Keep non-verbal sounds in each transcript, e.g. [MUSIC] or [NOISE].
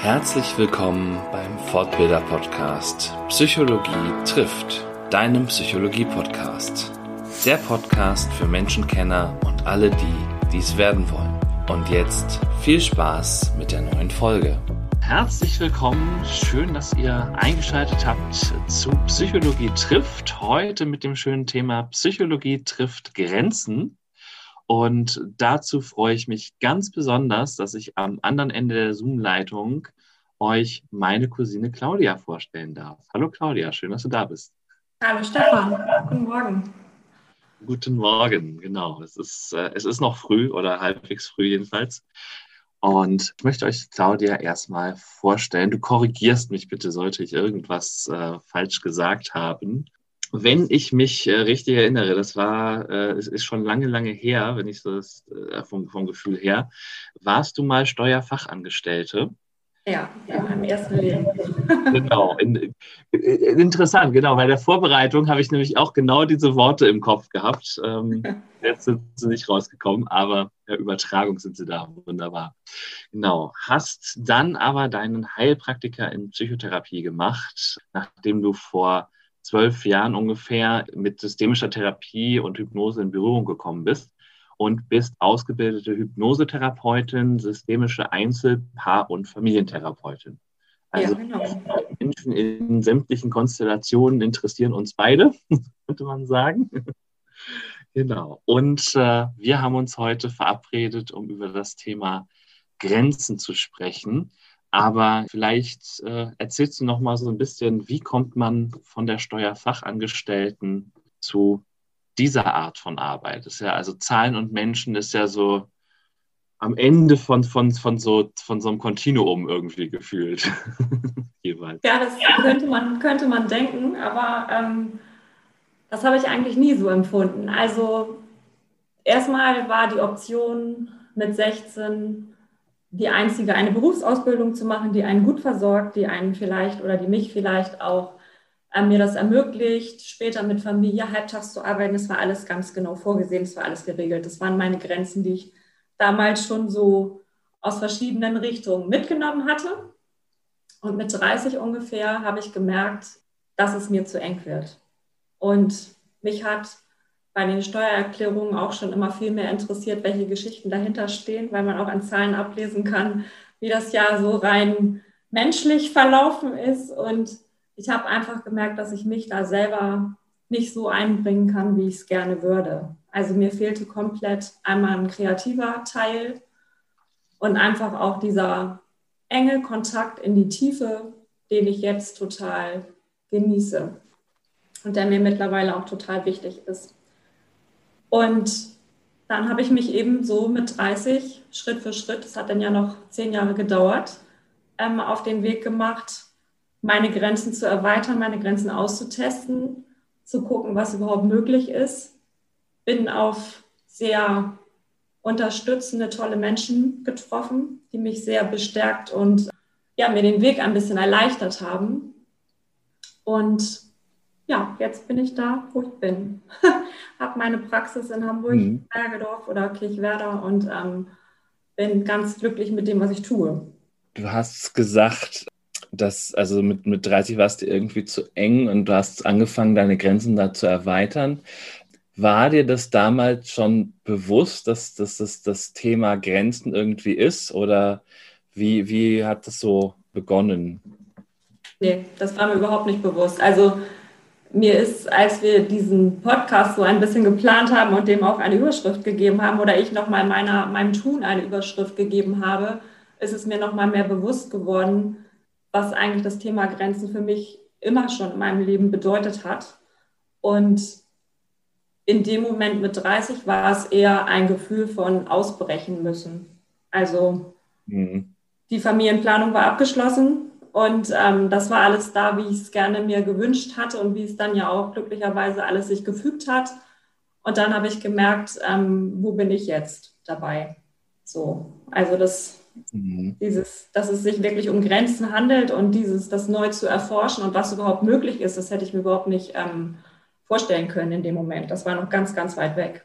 Herzlich willkommen beim Fortbilder Podcast Psychologie trifft, deinem Psychologie Podcast. Der Podcast für Menschenkenner und alle die, die es werden wollen. Und jetzt viel Spaß mit der neuen Folge. Herzlich willkommen, schön, dass ihr eingeschaltet habt zu Psychologie trifft. Heute mit dem schönen Thema Psychologie trifft Grenzen. Und dazu freue ich mich ganz besonders, dass ich am anderen Ende der Zoom-Leitung euch meine Cousine Claudia vorstellen darf. Hallo Claudia, schön, dass du da bist. Hallo Stefan, guten Morgen. Guten Morgen, genau. Es ist, äh, es ist noch früh oder halbwegs früh jedenfalls. Und ich möchte euch Claudia erstmal vorstellen. Du korrigierst mich bitte, sollte ich irgendwas äh, falsch gesagt haben wenn ich mich äh, richtig erinnere, das war, äh, es ist schon lange, lange her, wenn ich so das äh, vom, vom Gefühl her, warst du mal Steuerfachangestellte? Ja, in meinem ersten Leben. [LAUGHS] genau. In, äh, interessant, genau. Bei der Vorbereitung habe ich nämlich auch genau diese Worte im Kopf gehabt. Ähm, [LAUGHS] jetzt sind sie nicht rausgekommen, aber der Übertragung sind sie da. Wunderbar. Genau. Hast dann aber deinen Heilpraktiker in Psychotherapie gemacht, nachdem du vor zwölf Jahren ungefähr mit systemischer Therapie und Hypnose in Berührung gekommen bist und bist ausgebildete Hypnosetherapeutin, systemische Einzel-, Paar- und Familientherapeutin. Also ja, genau. Menschen in sämtlichen Konstellationen interessieren uns beide, [LAUGHS] könnte man sagen. genau. Und äh, wir haben uns heute verabredet, um über das Thema Grenzen zu sprechen. Aber vielleicht äh, erzählst du noch mal so ein bisschen, wie kommt man von der Steuerfachangestellten zu dieser Art von Arbeit? Das ist ja also Zahlen und Menschen ist ja so am Ende von, von, von, so, von so einem Kontinuum irgendwie gefühlt. [LAUGHS] Jeweils. Ja, das könnte man, könnte man denken, aber ähm, das habe ich eigentlich nie so empfunden. Also erstmal war die Option mit 16 die einzige, eine Berufsausbildung zu machen, die einen gut versorgt, die einen vielleicht oder die mich vielleicht auch äh, mir das ermöglicht, später mit Familie halbtags zu arbeiten. Das war alles ganz genau vorgesehen, das war alles geregelt. Das waren meine Grenzen, die ich damals schon so aus verschiedenen Richtungen mitgenommen hatte. Und mit 30 ungefähr habe ich gemerkt, dass es mir zu eng wird. Und mich hat bei den Steuererklärungen auch schon immer viel mehr interessiert, welche Geschichten dahinter stehen, weil man auch an Zahlen ablesen kann, wie das ja so rein menschlich verlaufen ist. Und ich habe einfach gemerkt, dass ich mich da selber nicht so einbringen kann, wie ich es gerne würde. Also mir fehlte komplett einmal ein kreativer Teil und einfach auch dieser enge Kontakt in die Tiefe, den ich jetzt total genieße und der mir mittlerweile auch total wichtig ist. Und dann habe ich mich eben so mit 30 Schritt für Schritt, das hat dann ja noch zehn Jahre gedauert, ähm, auf den Weg gemacht, meine Grenzen zu erweitern, meine Grenzen auszutesten, zu gucken, was überhaupt möglich ist. Bin auf sehr unterstützende, tolle Menschen getroffen, die mich sehr bestärkt und ja, mir den Weg ein bisschen erleichtert haben. Und ja, jetzt bin ich da, wo ich bin. [LAUGHS] Habe meine Praxis in Hamburg, mhm. Bergedorf oder Kirchwerder und ähm, bin ganz glücklich mit dem, was ich tue. Du hast gesagt, dass also mit, mit 30 warst du irgendwie zu eng und du hast angefangen, deine Grenzen da zu erweitern. War dir das damals schon bewusst, dass, dass das das Thema Grenzen irgendwie ist? Oder wie, wie hat das so begonnen? Nee, das war mir überhaupt nicht bewusst. Also mir ist, als wir diesen Podcast so ein bisschen geplant haben und dem auch eine Überschrift gegeben haben oder ich nochmal meiner, meinem Tun eine Überschrift gegeben habe, ist es mir nochmal mehr bewusst geworden, was eigentlich das Thema Grenzen für mich immer schon in meinem Leben bedeutet hat. Und in dem Moment mit 30 war es eher ein Gefühl von ausbrechen müssen. Also mhm. die Familienplanung war abgeschlossen. Und ähm, das war alles da, wie ich es gerne mir gewünscht hatte und wie es dann ja auch glücklicherweise alles sich gefügt hat. Und dann habe ich gemerkt, ähm, wo bin ich jetzt dabei? So, also das, mhm. dieses, dass es sich wirklich um Grenzen handelt und dieses, das neu zu erforschen und was überhaupt möglich ist, das hätte ich mir überhaupt nicht ähm, vorstellen können in dem Moment. Das war noch ganz, ganz weit weg.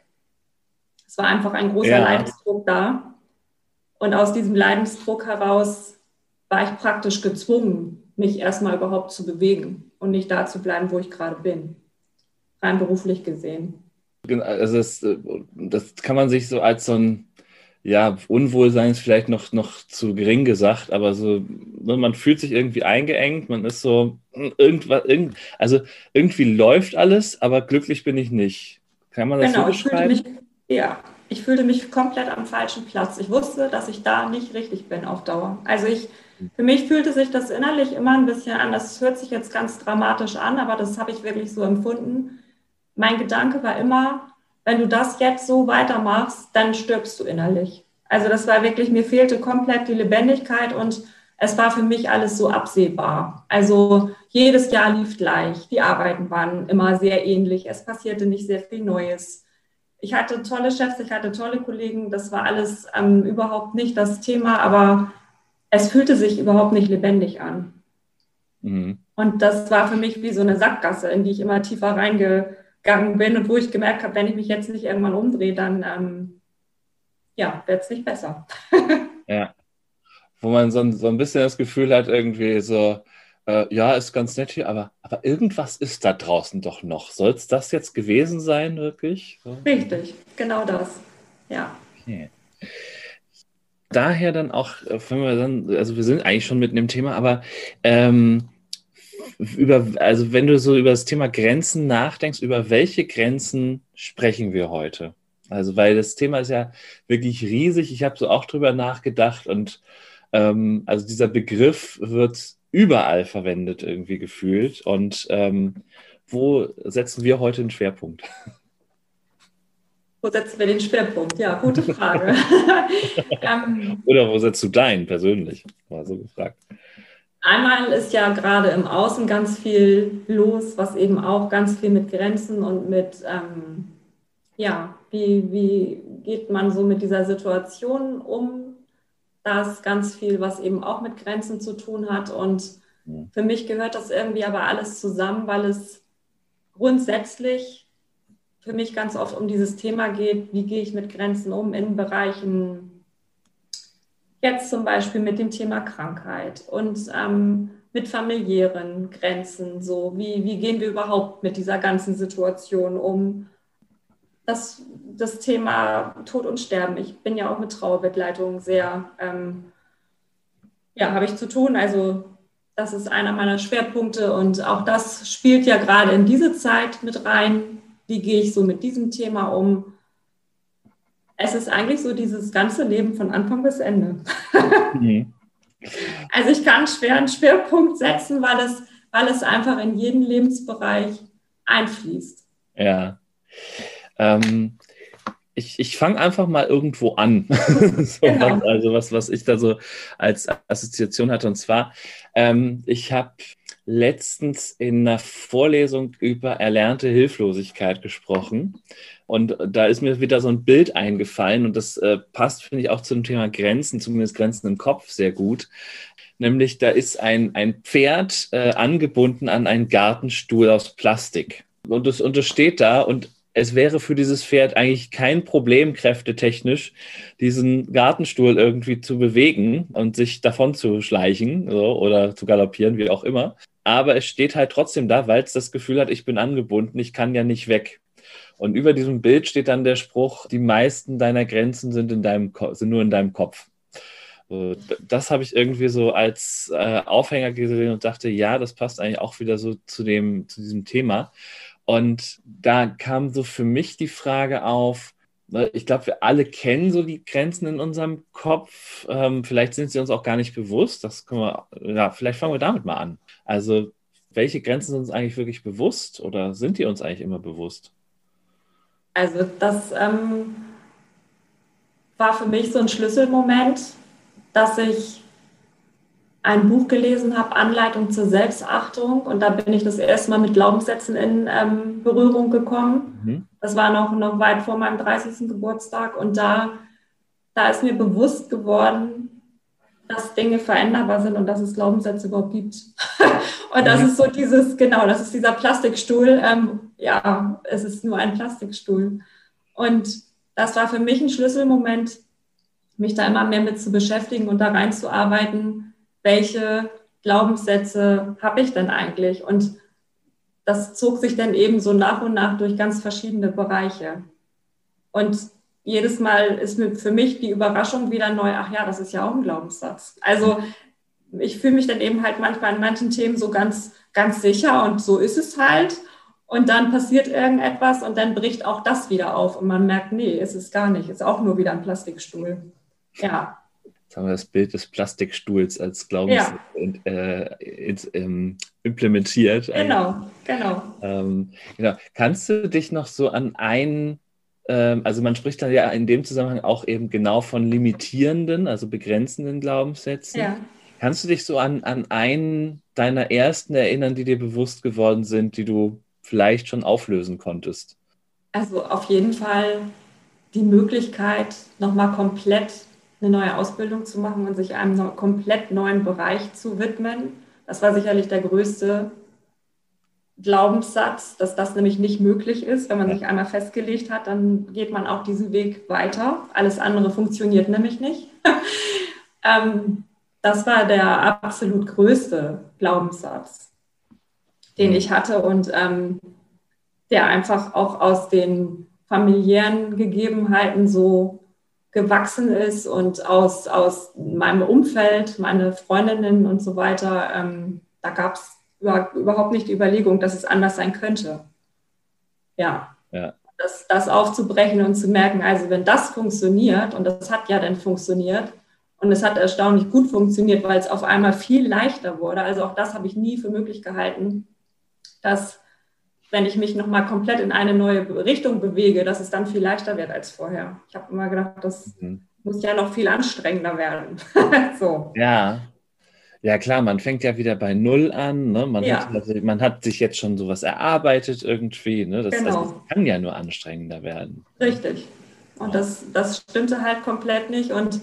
Es war einfach ein großer ja. Leidensdruck da. Und aus diesem Leidensdruck heraus war ich praktisch gezwungen, mich erstmal überhaupt zu bewegen und nicht da zu bleiben, wo ich gerade bin, rein beruflich gesehen. Also das, äh, das kann man sich so als so ein ja, Unwohlsein ist vielleicht noch, noch zu gering gesagt, aber so, ne, man fühlt sich irgendwie eingeengt, man ist so, hm, irgendwas, irgend, also irgendwie läuft alles, aber glücklich bin ich nicht. Kann man das genau, so beschreiben? Ich mich, ja, ich fühlte mich komplett am falschen Platz. Ich wusste, dass ich da nicht richtig bin auf Dauer. Also ich, für mich fühlte sich das innerlich immer ein bisschen an. Das hört sich jetzt ganz dramatisch an, aber das habe ich wirklich so empfunden. Mein Gedanke war immer, wenn du das jetzt so weitermachst, dann stirbst du innerlich. Also das war wirklich, mir fehlte komplett die Lebendigkeit und es war für mich alles so absehbar. Also jedes Jahr lief gleich. Die Arbeiten waren immer sehr ähnlich. Es passierte nicht sehr viel Neues. Ich hatte tolle Chefs, ich hatte tolle Kollegen. Das war alles ähm, überhaupt nicht das Thema, aber es fühlte sich überhaupt nicht lebendig an. Mhm. Und das war für mich wie so eine Sackgasse, in die ich immer tiefer reinge gegangen bin und wo ich gemerkt habe, wenn ich mich jetzt nicht irgendwann umdrehe, dann ähm, ja, wird es nicht besser. [LAUGHS] ja. Wo man so, so ein bisschen das Gefühl hat, irgendwie so, äh, ja, ist ganz nett hier, aber, aber irgendwas ist da draußen doch noch. Soll es das jetzt gewesen sein, wirklich? Richtig, genau das. Ja. Okay. Daher dann auch, äh, wenn wir dann, also wir sind eigentlich schon mitten im Thema, aber ähm, über, also wenn du so über das Thema Grenzen nachdenkst, über welche Grenzen sprechen wir heute? Also, weil das Thema ist ja wirklich riesig. Ich habe so auch drüber nachgedacht und ähm, also dieser Begriff wird überall verwendet, irgendwie gefühlt. Und ähm, wo setzen wir heute den Schwerpunkt? [LAUGHS] Wo setzen wir den Schwerpunkt? Ja, gute [LAUGHS] Frage. [LAUGHS] ähm, Oder wo setzt du deinen persönlich? Mal so gefragt. Einmal ist ja gerade im Außen ganz viel los, was eben auch ganz viel mit Grenzen und mit, ähm, ja, wie, wie geht man so mit dieser Situation um? Da ist ganz viel, was eben auch mit Grenzen zu tun hat. Und für mich gehört das irgendwie aber alles zusammen, weil es grundsätzlich für mich ganz oft um dieses Thema geht, wie gehe ich mit Grenzen um in Bereichen Jetzt zum Beispiel mit dem Thema Krankheit und ähm, mit familiären Grenzen. So, wie, wie gehen wir überhaupt mit dieser ganzen Situation um? Das, das Thema Tod und Sterben. Ich bin ja auch mit Trauerbegleitung sehr, ähm, ja, habe ich zu tun. Also das ist einer meiner Schwerpunkte und auch das spielt ja gerade in diese Zeit mit rein. Wie gehe ich so mit diesem Thema um? es ist eigentlich so dieses ganze Leben von Anfang bis Ende. Mhm. [LAUGHS] Also ich kann schwer einen Schwerpunkt setzen, weil es, weil es einfach in jeden Lebensbereich einfließt. Ja. Ähm, ich, ich fange einfach mal irgendwo an. [LAUGHS] so genau. was, also was, was ich da so als Assoziation hatte. Und zwar, ähm, ich habe letztens in einer Vorlesung über erlernte Hilflosigkeit gesprochen. Und da ist mir wieder so ein Bild eingefallen und das äh, passt, finde ich, auch zum Thema Grenzen, zumindest Grenzen im Kopf sehr gut. Nämlich, da ist ein, ein Pferd äh, angebunden an einen Gartenstuhl aus Plastik. Und das, und steht da und es wäre für dieses Pferd eigentlich kein Problem, kräftetechnisch, diesen Gartenstuhl irgendwie zu bewegen und sich davon zu schleichen so, oder zu galoppieren, wie auch immer. Aber es steht halt trotzdem da, weil es das Gefühl hat, ich bin angebunden, ich kann ja nicht weg. Und über diesem Bild steht dann der Spruch, die meisten deiner Grenzen sind, in deinem, sind nur in deinem Kopf. Das habe ich irgendwie so als äh, Aufhänger gesehen und dachte, ja, das passt eigentlich auch wieder so zu, dem, zu diesem Thema. Und da kam so für mich die Frage auf, ich glaube, wir alle kennen so die Grenzen in unserem Kopf. Ähm, vielleicht sind sie uns auch gar nicht bewusst. Das können wir, ja, vielleicht fangen wir damit mal an. Also, welche Grenzen sind uns eigentlich wirklich bewusst oder sind die uns eigentlich immer bewusst? Also das ähm, war für mich so ein Schlüsselmoment, dass ich ein Buch gelesen habe, Anleitung zur Selbstachtung. Und da bin ich das erste Mal mit Glaubenssätzen in ähm, Berührung gekommen. Mhm. Das war noch, noch weit vor meinem 30. Geburtstag. Und da, da ist mir bewusst geworden, dass Dinge veränderbar sind und dass es Glaubenssätze überhaupt gibt. [LAUGHS] und das mhm. ist so dieses, genau, das ist dieser Plastikstuhl. Ähm, ja, es ist nur ein Plastikstuhl. Und das war für mich ein Schlüsselmoment, mich da immer mehr mit zu beschäftigen und da reinzuarbeiten, welche Glaubenssätze habe ich denn eigentlich? Und das zog sich dann eben so nach und nach durch ganz verschiedene Bereiche. Und jedes Mal ist für mich die Überraschung wieder neu, ach ja, das ist ja auch ein Glaubenssatz. Also ich fühle mich dann eben halt manchmal in manchen Themen so ganz, ganz sicher und so ist es halt. Und dann passiert irgendetwas und dann bricht auch das wieder auf und man merkt, nee, ist es gar nicht, ist auch nur wieder ein Plastikstuhl. Ja. Haben wir das Bild des Plastikstuhls als Glaubenssatz ja. äh, ähm, implementiert. Genau, genau. Ähm, genau. Kannst du dich noch so an einen ähm, also man spricht dann ja in dem Zusammenhang auch eben genau von limitierenden, also begrenzenden Glaubenssätzen. Ja. Kannst du dich so an, an einen deiner ersten erinnern, die dir bewusst geworden sind, die du vielleicht schon auflösen konntest? Also auf jeden Fall die Möglichkeit, nochmal komplett eine neue Ausbildung zu machen und sich einem komplett neuen Bereich zu widmen. Das war sicherlich der größte Glaubenssatz, dass das nämlich nicht möglich ist. Wenn man sich einmal festgelegt hat, dann geht man auch diesen Weg weiter. Alles andere funktioniert nämlich nicht. [LAUGHS] ähm, das war der absolut größte Glaubenssatz, den ich hatte und ähm, der einfach auch aus den familiären Gegebenheiten so gewachsen ist und aus, aus meinem Umfeld, meine Freundinnen und so weiter. Ähm, da gab es überhaupt nicht die Überlegung, dass es anders sein könnte. Ja. ja. Das, das aufzubrechen und zu merken, also wenn das funktioniert, und das hat ja dann funktioniert, und es hat erstaunlich gut funktioniert, weil es auf einmal viel leichter wurde. Also auch das habe ich nie für möglich gehalten, dass wenn ich mich nochmal komplett in eine neue Richtung bewege, dass es dann viel leichter wird als vorher. Ich habe immer gedacht, das mhm. muss ja noch viel anstrengender werden. [LAUGHS] so. Ja, ja, klar, man fängt ja wieder bei Null an. Ne? Man, ja. hat, also, man hat sich jetzt schon sowas erarbeitet irgendwie. Ne? Das, genau. das, kann ja nur anstrengender werden. Richtig. Und das, das stimmte halt komplett nicht. Und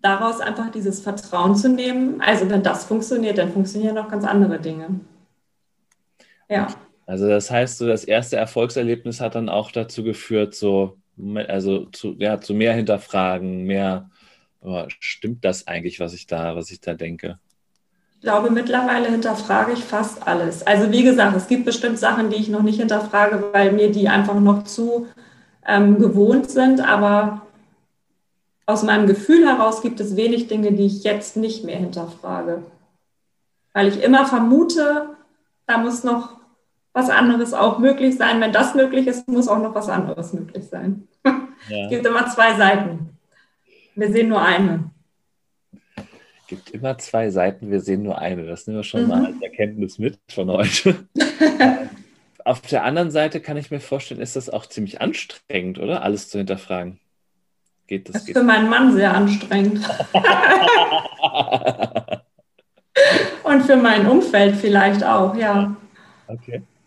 daraus einfach dieses Vertrauen zu nehmen, also wenn das funktioniert, dann funktionieren auch ganz andere Dinge. Ja. Also das heißt, so das erste Erfolgserlebnis hat dann auch dazu geführt, so, also zu, ja, zu mehr hinterfragen, mehr aber stimmt das eigentlich, was ich da, was ich da denke? Ich glaube, mittlerweile hinterfrage ich fast alles. Also wie gesagt, es gibt bestimmt Sachen, die ich noch nicht hinterfrage, weil mir die einfach noch zu ähm, gewohnt sind. Aber aus meinem Gefühl heraus gibt es wenig Dinge, die ich jetzt nicht mehr hinterfrage. Weil ich immer vermute, da muss noch was anderes auch möglich sein. Wenn das möglich ist, muss auch noch was anderes möglich sein. [LAUGHS] Ja. es gibt immer zwei Seiten. Wir sehen nur eine. Es gibt immer zwei Seiten, wir sehen nur eine. Das nehmen wir schon mhm. mal als Erkenntnis mit von heute. [LAUGHS] Auf der anderen Seite kann ich mir vorstellen, ist das auch ziemlich anstrengend, oder? Alles zu hinterfragen. Geht das? Das ist geht für meinen Mann sehr anstrengend. [LAUGHS] Und für mein Umfeld vielleicht auch, ja.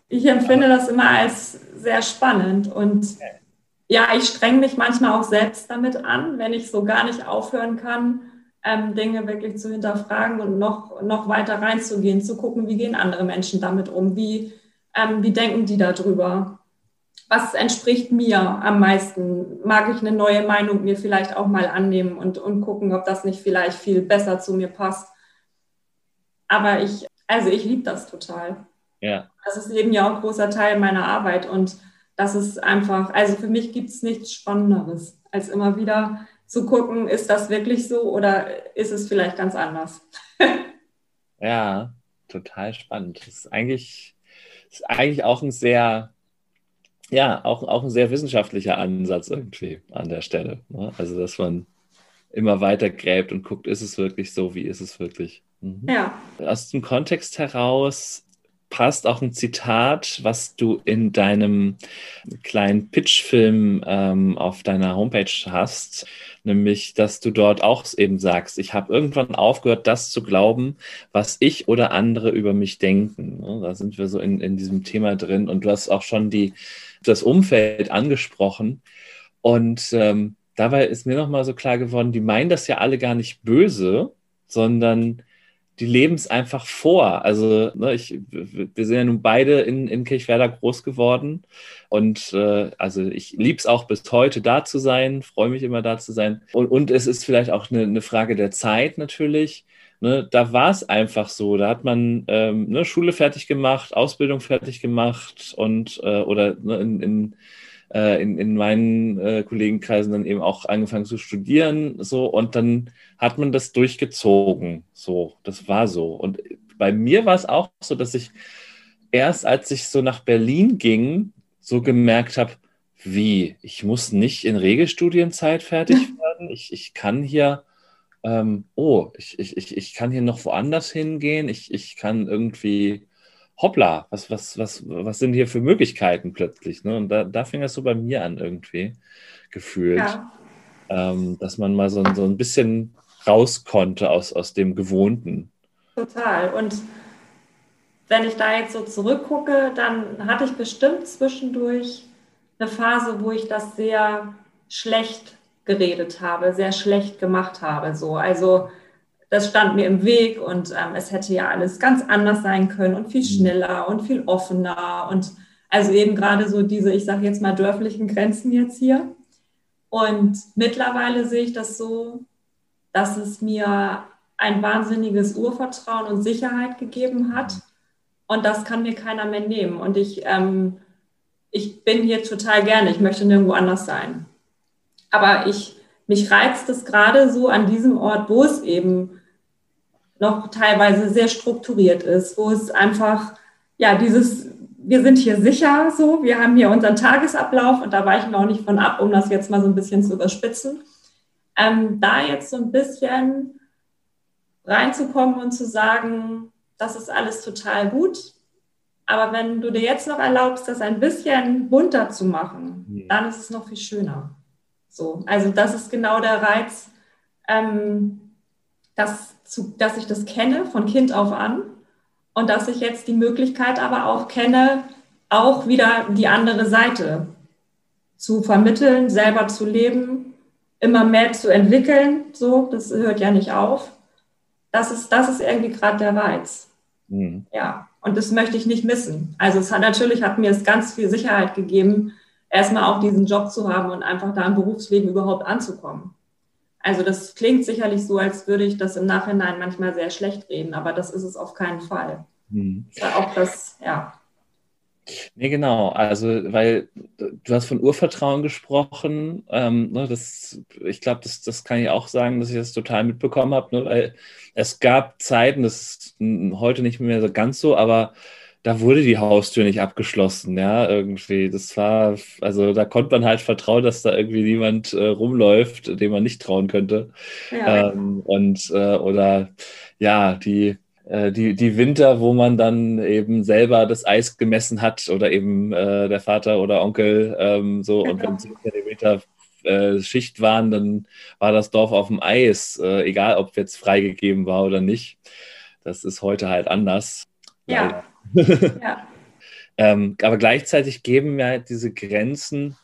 Ich empfinde das immer als sehr spannend und ja, ich streng mich manchmal auch selbst damit an, wenn ich so gar nicht aufhören kann, ähm, Dinge wirklich zu hinterfragen und noch, noch weiter reinzugehen, zu gucken, wie gehen andere Menschen damit um, wie, ähm, wie denken die darüber, was entspricht mir am meisten, mag ich eine neue Meinung mir vielleicht auch mal annehmen und, und gucken, ob das nicht vielleicht viel besser zu mir passt. Aber ich, also ich liebe das total. Ja. Das ist eben ja auch ein großer Teil meiner Arbeit und das ist einfach, also für mich gibt es nichts Spannenderes, als immer wieder zu gucken, ist das wirklich so oder ist es vielleicht ganz anders? [LAUGHS] ja, total spannend. Das ist eigentlich, ist eigentlich auch ein sehr, ja, auch, auch ein sehr wissenschaftlicher Ansatz irgendwie an der Stelle. Ne? Also, dass man immer weiter gräbt und guckt, ist es wirklich so, wie ist es wirklich? Mhm. Ja. Aus dem Kontext heraus passt auch ein Zitat, was du in deinem kleinen Pitchfilm ähm, auf deiner Homepage hast, nämlich, dass du dort auch eben sagst, ich habe irgendwann aufgehört, das zu glauben, was ich oder andere über mich denken. Da sind wir so in, in diesem Thema drin und du hast auch schon die, das Umfeld angesprochen und ähm, dabei ist mir nochmal so klar geworden, die meinen das ja alle gar nicht böse, sondern die leben es einfach vor. Also ne, ich, wir sind ja nun beide in, in Kirchwerder groß geworden und äh, also ich liebe es auch bis heute da zu sein, freue mich immer da zu sein. Und, und es ist vielleicht auch eine, eine Frage der Zeit natürlich. Ne, da war es einfach so. Da hat man ähm, ne, Schule fertig gemacht, Ausbildung fertig gemacht und äh, oder ne, in, in äh, in, in meinen äh, Kollegenkreisen dann eben auch angefangen zu studieren, so und dann hat man das durchgezogen, so, das war so. Und bei mir war es auch so, dass ich erst als ich so nach Berlin ging, so gemerkt habe, wie, ich muss nicht in Regelstudienzeit fertig [LAUGHS] werden, ich, ich kann hier ähm, oh, ich, ich, ich kann hier noch woanders hingehen, ich, ich kann irgendwie hoppla, was, was, was, was sind hier für Möglichkeiten plötzlich? Ne? Und da, da fing das so bei mir an irgendwie gefühlt, ja. ähm, dass man mal so, so ein bisschen raus konnte aus, aus dem Gewohnten. Total. Und wenn ich da jetzt so zurückgucke, dann hatte ich bestimmt zwischendurch eine Phase, wo ich das sehr schlecht geredet habe, sehr schlecht gemacht habe. So. Also das stand mir im Weg und ähm, es hätte ja alles ganz anders sein können und viel mhm. schneller und viel offener und also eben gerade so diese, ich sage jetzt mal, dörflichen Grenzen jetzt hier. Und mittlerweile sehe ich das so, dass es mir ein wahnsinniges Urvertrauen und Sicherheit gegeben hat. Und das kann mir keiner mehr nehmen. Und ich, ähm, ich bin hier total gerne. Ich möchte nirgendwo anders sein. Aber ich mich reizt es gerade so an diesem Ort, wo es eben noch teilweise sehr strukturiert ist, wo es einfach, ja, dieses, wir sind hier sicher so, wir haben hier unseren Tagesablauf und da weichen wir auch nicht von ab, um das jetzt mal so ein bisschen zu überspitzen. Ähm, da jetzt so ein bisschen reinzukommen und zu sagen, das ist alles total gut, aber wenn du dir jetzt noch erlaubst, das ein bisschen bunter zu machen, dann ist es noch viel schöner. So, also das ist genau der Reiz, ähm, dass, zu, dass ich das kenne von Kind auf an und dass ich jetzt die Möglichkeit aber auch kenne, auch wieder die andere Seite zu vermitteln, selber zu leben, immer mehr zu entwickeln. So, das hört ja nicht auf. Das ist, das ist irgendwie gerade der Reiz. Mhm. Ja, und das möchte ich nicht missen. Also es hat natürlich hat mir es ganz viel Sicherheit gegeben, erstmal auch diesen Job zu haben und einfach da im Berufsleben überhaupt anzukommen. Also das klingt sicherlich so, als würde ich das im Nachhinein manchmal sehr schlecht reden, aber das ist es auf keinen Fall. Hm. Das auch das, ja. Nee, genau. Also, weil du hast von Urvertrauen gesprochen. Ähm, ne, das, ich glaube, das, das kann ich auch sagen, dass ich das total mitbekommen habe, ne, weil es gab Zeiten, das ist heute nicht mehr so ganz so, aber da wurde die Haustür nicht abgeschlossen, ja, irgendwie. Das war, also da konnte man halt vertrauen, dass da irgendwie niemand äh, rumläuft, dem man nicht trauen könnte. Ja. Ähm, und äh, oder ja, die, die, die Winter, wo man dann eben selber das Eis gemessen hat oder eben äh, der Vater oder Onkel ähm, so genau. und wenn 10 Zentimeter äh, Schicht waren, dann war das Dorf auf dem Eis, äh, egal ob jetzt freigegeben war oder nicht. Das ist heute halt anders. Ja. [LAUGHS] Ja. [LAUGHS] ähm, aber gleichzeitig geben mir halt diese Grenzen,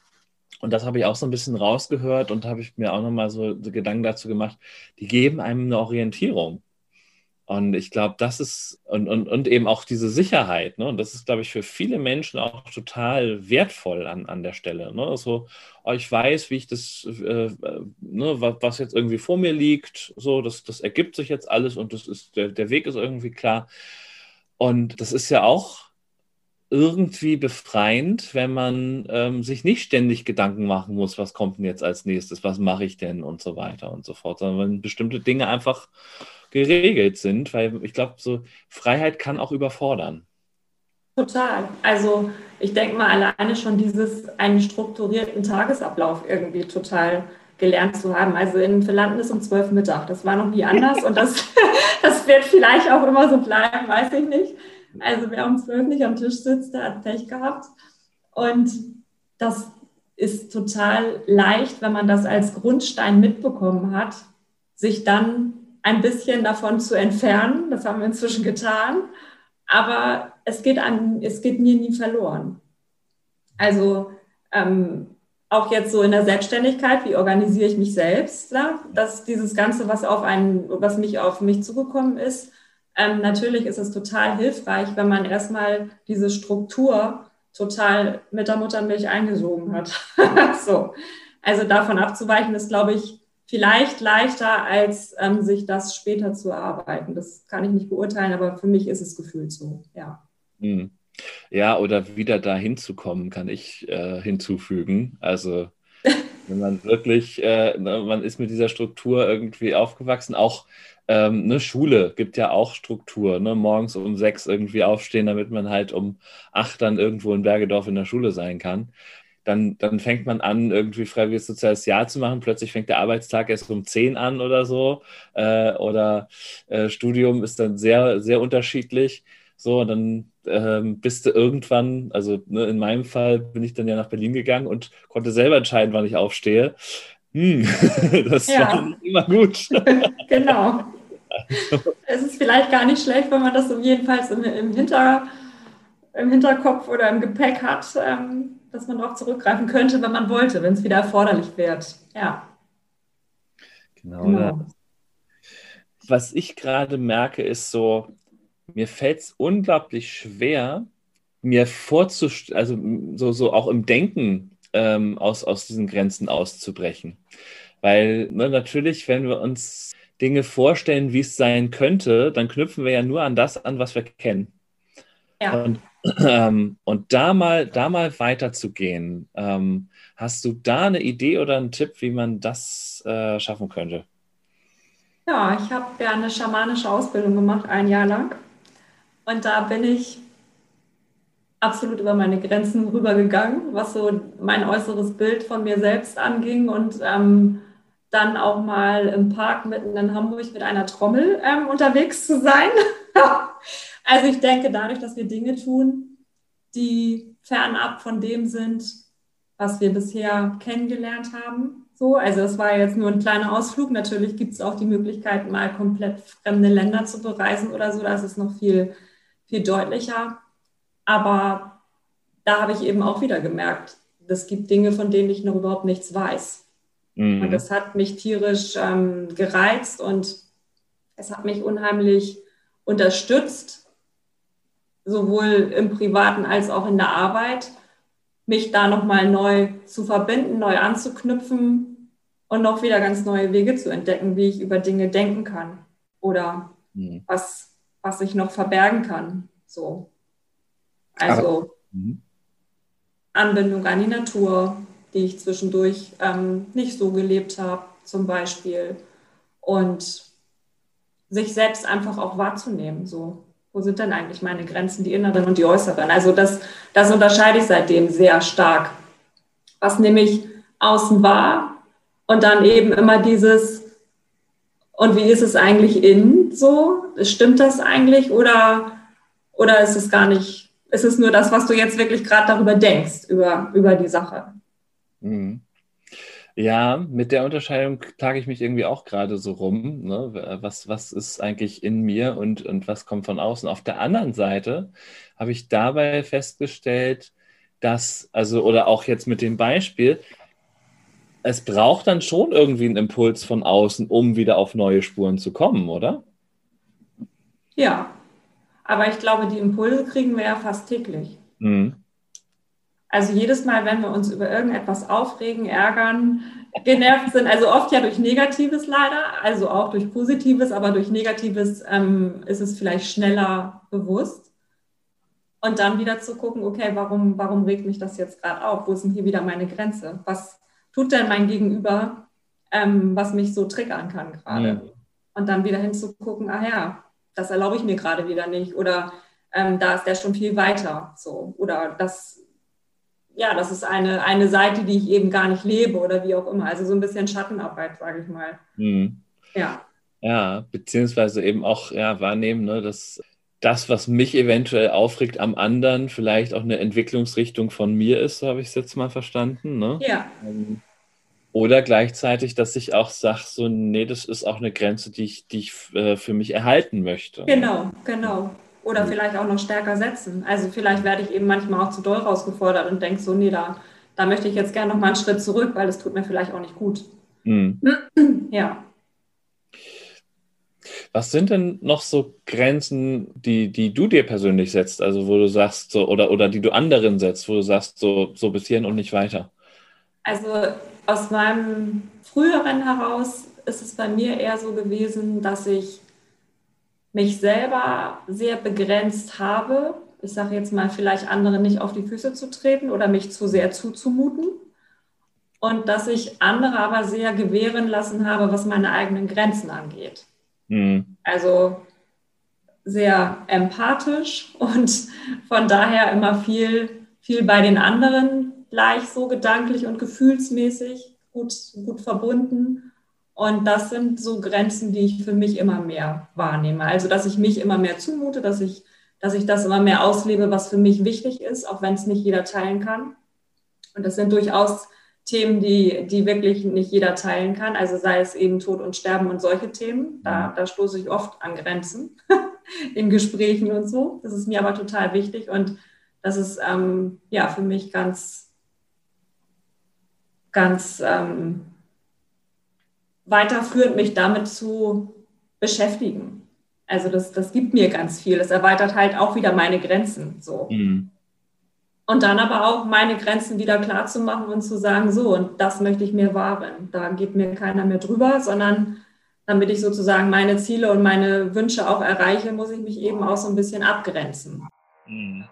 und das habe ich auch so ein bisschen rausgehört und habe ich mir auch nochmal so Gedanken dazu gemacht, die geben einem eine Orientierung. Und ich glaube, das ist, und, und, und eben auch diese Sicherheit, ne? Und das ist, glaube ich, für viele Menschen auch total wertvoll an, an der Stelle. Ne? Also, oh, ich weiß, wie ich das, äh, ne, was, was, jetzt irgendwie vor mir liegt, so, das, das ergibt sich jetzt alles und das ist, der, der Weg ist irgendwie klar. Und das ist ja auch irgendwie befreiend, wenn man ähm, sich nicht ständig Gedanken machen muss, was kommt denn jetzt als nächstes, was mache ich denn und so weiter und so fort, sondern wenn bestimmte Dinge einfach geregelt sind, weil ich glaube, so Freiheit kann auch überfordern. Total. Also ich denke mal alleine schon dieses einen strukturierten Tagesablauf irgendwie total gelernt zu haben. Also in Verlanden ist um zwölf Mittag. Das war noch nie anders und das, [LAUGHS] das wird vielleicht auch immer so bleiben, weiß ich nicht. Also wer um zwölf nicht am Tisch sitzt, der hat Pech gehabt. Und das ist total leicht, wenn man das als Grundstein mitbekommen hat, sich dann ein bisschen davon zu entfernen. Das haben wir inzwischen getan. Aber es geht, an, es geht mir nie verloren. Also ähm, auch jetzt so in der Selbstständigkeit, wie organisiere ich mich selbst, ja? dass dieses Ganze, was auf einen, was mich auf mich zugekommen ist, ähm, natürlich ist es total hilfreich, wenn man erstmal diese Struktur total mit der Muttermilch eingesogen hat. [LAUGHS] so. Also davon abzuweichen ist, glaube ich, vielleicht leichter, als ähm, sich das später zu erarbeiten. Das kann ich nicht beurteilen, aber für mich ist es gefühlt so, ja. Hm. Ja, oder wieder da hinzukommen, kann ich äh, hinzufügen. Also [LAUGHS] wenn man wirklich, äh, ne, man ist mit dieser Struktur irgendwie aufgewachsen, auch ähm, eine Schule gibt ja auch Struktur, ne? morgens um sechs irgendwie aufstehen, damit man halt um acht dann irgendwo in Bergedorf in der Schule sein kann. Dann, dann fängt man an, irgendwie freiwilliges soziales Jahr zu machen. Plötzlich fängt der Arbeitstag erst um zehn an oder so. Äh, oder äh, Studium ist dann sehr, sehr unterschiedlich. So, und dann ähm, bist du irgendwann, also ne, in meinem Fall bin ich dann ja nach Berlin gegangen und konnte selber entscheiden, wann ich aufstehe. Hm, [LAUGHS] das ja. war immer gut. [LAUGHS] genau. Es ist vielleicht gar nicht schlecht, wenn man das jedenfalls im, im, Hinter, im Hinterkopf oder im Gepäck hat, ähm, dass man darauf zurückgreifen könnte, wenn man wollte, wenn es wieder erforderlich wird. Ja. Genau. genau. Was ich gerade merke, ist so, mir fällt es unglaublich schwer, mir vorzustellen, also so, so auch im Denken ähm, aus, aus diesen Grenzen auszubrechen. Weil ne, natürlich, wenn wir uns Dinge vorstellen, wie es sein könnte, dann knüpfen wir ja nur an das an, was wir kennen. Ja. Und, ähm, und da mal, da mal weiterzugehen, ähm, hast du da eine Idee oder einen Tipp, wie man das äh, schaffen könnte? Ja, ich habe ja eine schamanische Ausbildung gemacht, ein Jahr lang. Und da bin ich absolut über meine Grenzen rübergegangen, was so mein äußeres Bild von mir selbst anging und ähm, dann auch mal im Park mitten in Hamburg mit einer Trommel ähm, unterwegs zu sein. [LAUGHS] also ich denke, dadurch, dass wir Dinge tun, die fernab von dem sind, was wir bisher kennengelernt haben. So, also es war jetzt nur ein kleiner Ausflug. Natürlich gibt es auch die Möglichkeit, mal komplett fremde Länder zu bereisen oder so. Das ist noch viel viel deutlicher. Aber da habe ich eben auch wieder gemerkt, es gibt Dinge, von denen ich noch überhaupt nichts weiß. Mhm. Und das hat mich tierisch ähm, gereizt und es hat mich unheimlich unterstützt, sowohl im Privaten als auch in der Arbeit, mich da nochmal neu zu verbinden, neu anzuknüpfen und noch wieder ganz neue Wege zu entdecken, wie ich über Dinge denken kann oder mhm. was was ich noch verbergen kann. So. Also mhm. Anbindung an die Natur, die ich zwischendurch ähm, nicht so gelebt habe, zum Beispiel. Und sich selbst einfach auch wahrzunehmen. So, wo sind denn eigentlich meine Grenzen, die inneren und die äußeren? Also das, das unterscheide ich seitdem sehr stark. Was nehme ich außen wahr und dann eben immer dieses, und wie ist es eigentlich innen so? Stimmt das eigentlich oder, oder ist es gar nicht, ist es nur das, was du jetzt wirklich gerade darüber denkst, über, über die Sache? Mhm. Ja, mit der Unterscheidung plage ich mich irgendwie auch gerade so rum. Ne? Was, was ist eigentlich in mir und, und was kommt von außen? Auf der anderen Seite habe ich dabei festgestellt, dass, also, oder auch jetzt mit dem Beispiel, es braucht dann schon irgendwie einen Impuls von außen, um wieder auf neue Spuren zu kommen, oder? Ja, aber ich glaube, die Impulse kriegen wir ja fast täglich. Mhm. Also jedes Mal, wenn wir uns über irgendetwas aufregen, ärgern, genervt sind, also oft ja durch Negatives leider, also auch durch Positives, aber durch Negatives ähm, ist es vielleicht schneller bewusst. Und dann wieder zu gucken, okay, warum, warum regt mich das jetzt gerade auf? Wo ist denn hier wieder meine Grenze? Was, tut denn mein Gegenüber, ähm, was mich so triggern kann gerade? Ja. Und dann wieder hinzugucken, ah ja, das erlaube ich mir gerade wieder nicht. Oder ähm, da ist der schon viel weiter. So. Oder das, ja, das ist eine, eine Seite, die ich eben gar nicht lebe oder wie auch immer. Also so ein bisschen Schattenarbeit, sage ich mal. Mhm. Ja. Ja, beziehungsweise eben auch ja, wahrnehmen, ne, dass das, was mich eventuell aufregt am anderen, vielleicht auch eine Entwicklungsrichtung von mir ist, so habe ich es jetzt mal verstanden. Ne? Ja. Ähm, oder gleichzeitig, dass ich auch sage, so, nee, das ist auch eine Grenze, die ich, die ich äh, für mich erhalten möchte. Genau, genau. Oder vielleicht auch noch stärker setzen. Also vielleicht werde ich eben manchmal auch zu doll rausgefordert und denke so, nee, da, da möchte ich jetzt gerne noch mal einen Schritt zurück, weil das tut mir vielleicht auch nicht gut. Mhm. [CLEARS THROAT] Ja. Was sind denn noch so Grenzen, die, die du dir persönlich setzt, also wo du sagst, so, oder, oder die du anderen setzt, wo du sagst, so, so bis hierhin und nicht weiter? Also aus meinem früheren heraus ist es bei mir eher so gewesen, dass ich mich selber sehr begrenzt habe. Ich sage jetzt mal, vielleicht anderen nicht auf die Füße zu treten oder mich zu sehr zuzumuten. Und dass ich andere aber sehr gewähren lassen habe, was meine eigenen Grenzen angeht. Mhm. Also sehr empathisch und von daher immer viel, viel bei den anderen gleich so gedanklich und gefühlsmäßig gut, gut verbunden. Und das sind so Grenzen, die ich für mich immer mehr wahrnehme. Also, dass ich mich immer mehr zumute, dass ich, dass ich das immer mehr auslebe, was für mich wichtig ist, auch wenn es nicht jeder teilen kann. Und das sind durchaus Themen, die, die wirklich nicht jeder teilen kann. Also sei es eben Tod und Sterben und solche Themen. Da, mhm. da stoße ich oft an Grenzen [LAUGHS] in Gesprächen und so. Das ist mir aber total wichtig und das ist ähm, ja für mich ganz, ganz ähm, weiterführend, mich damit zu beschäftigen. Also das, das gibt mir ganz viel. Das erweitert halt auch wieder meine Grenzen. So. Mhm. Und dann aber auch meine Grenzen wieder klar zu machen und zu sagen, so, und das möchte ich mir wahren. Da geht mir keiner mehr drüber, sondern damit ich sozusagen meine Ziele und meine Wünsche auch erreiche, muss ich mich eben auch so ein bisschen abgrenzen. Mhm.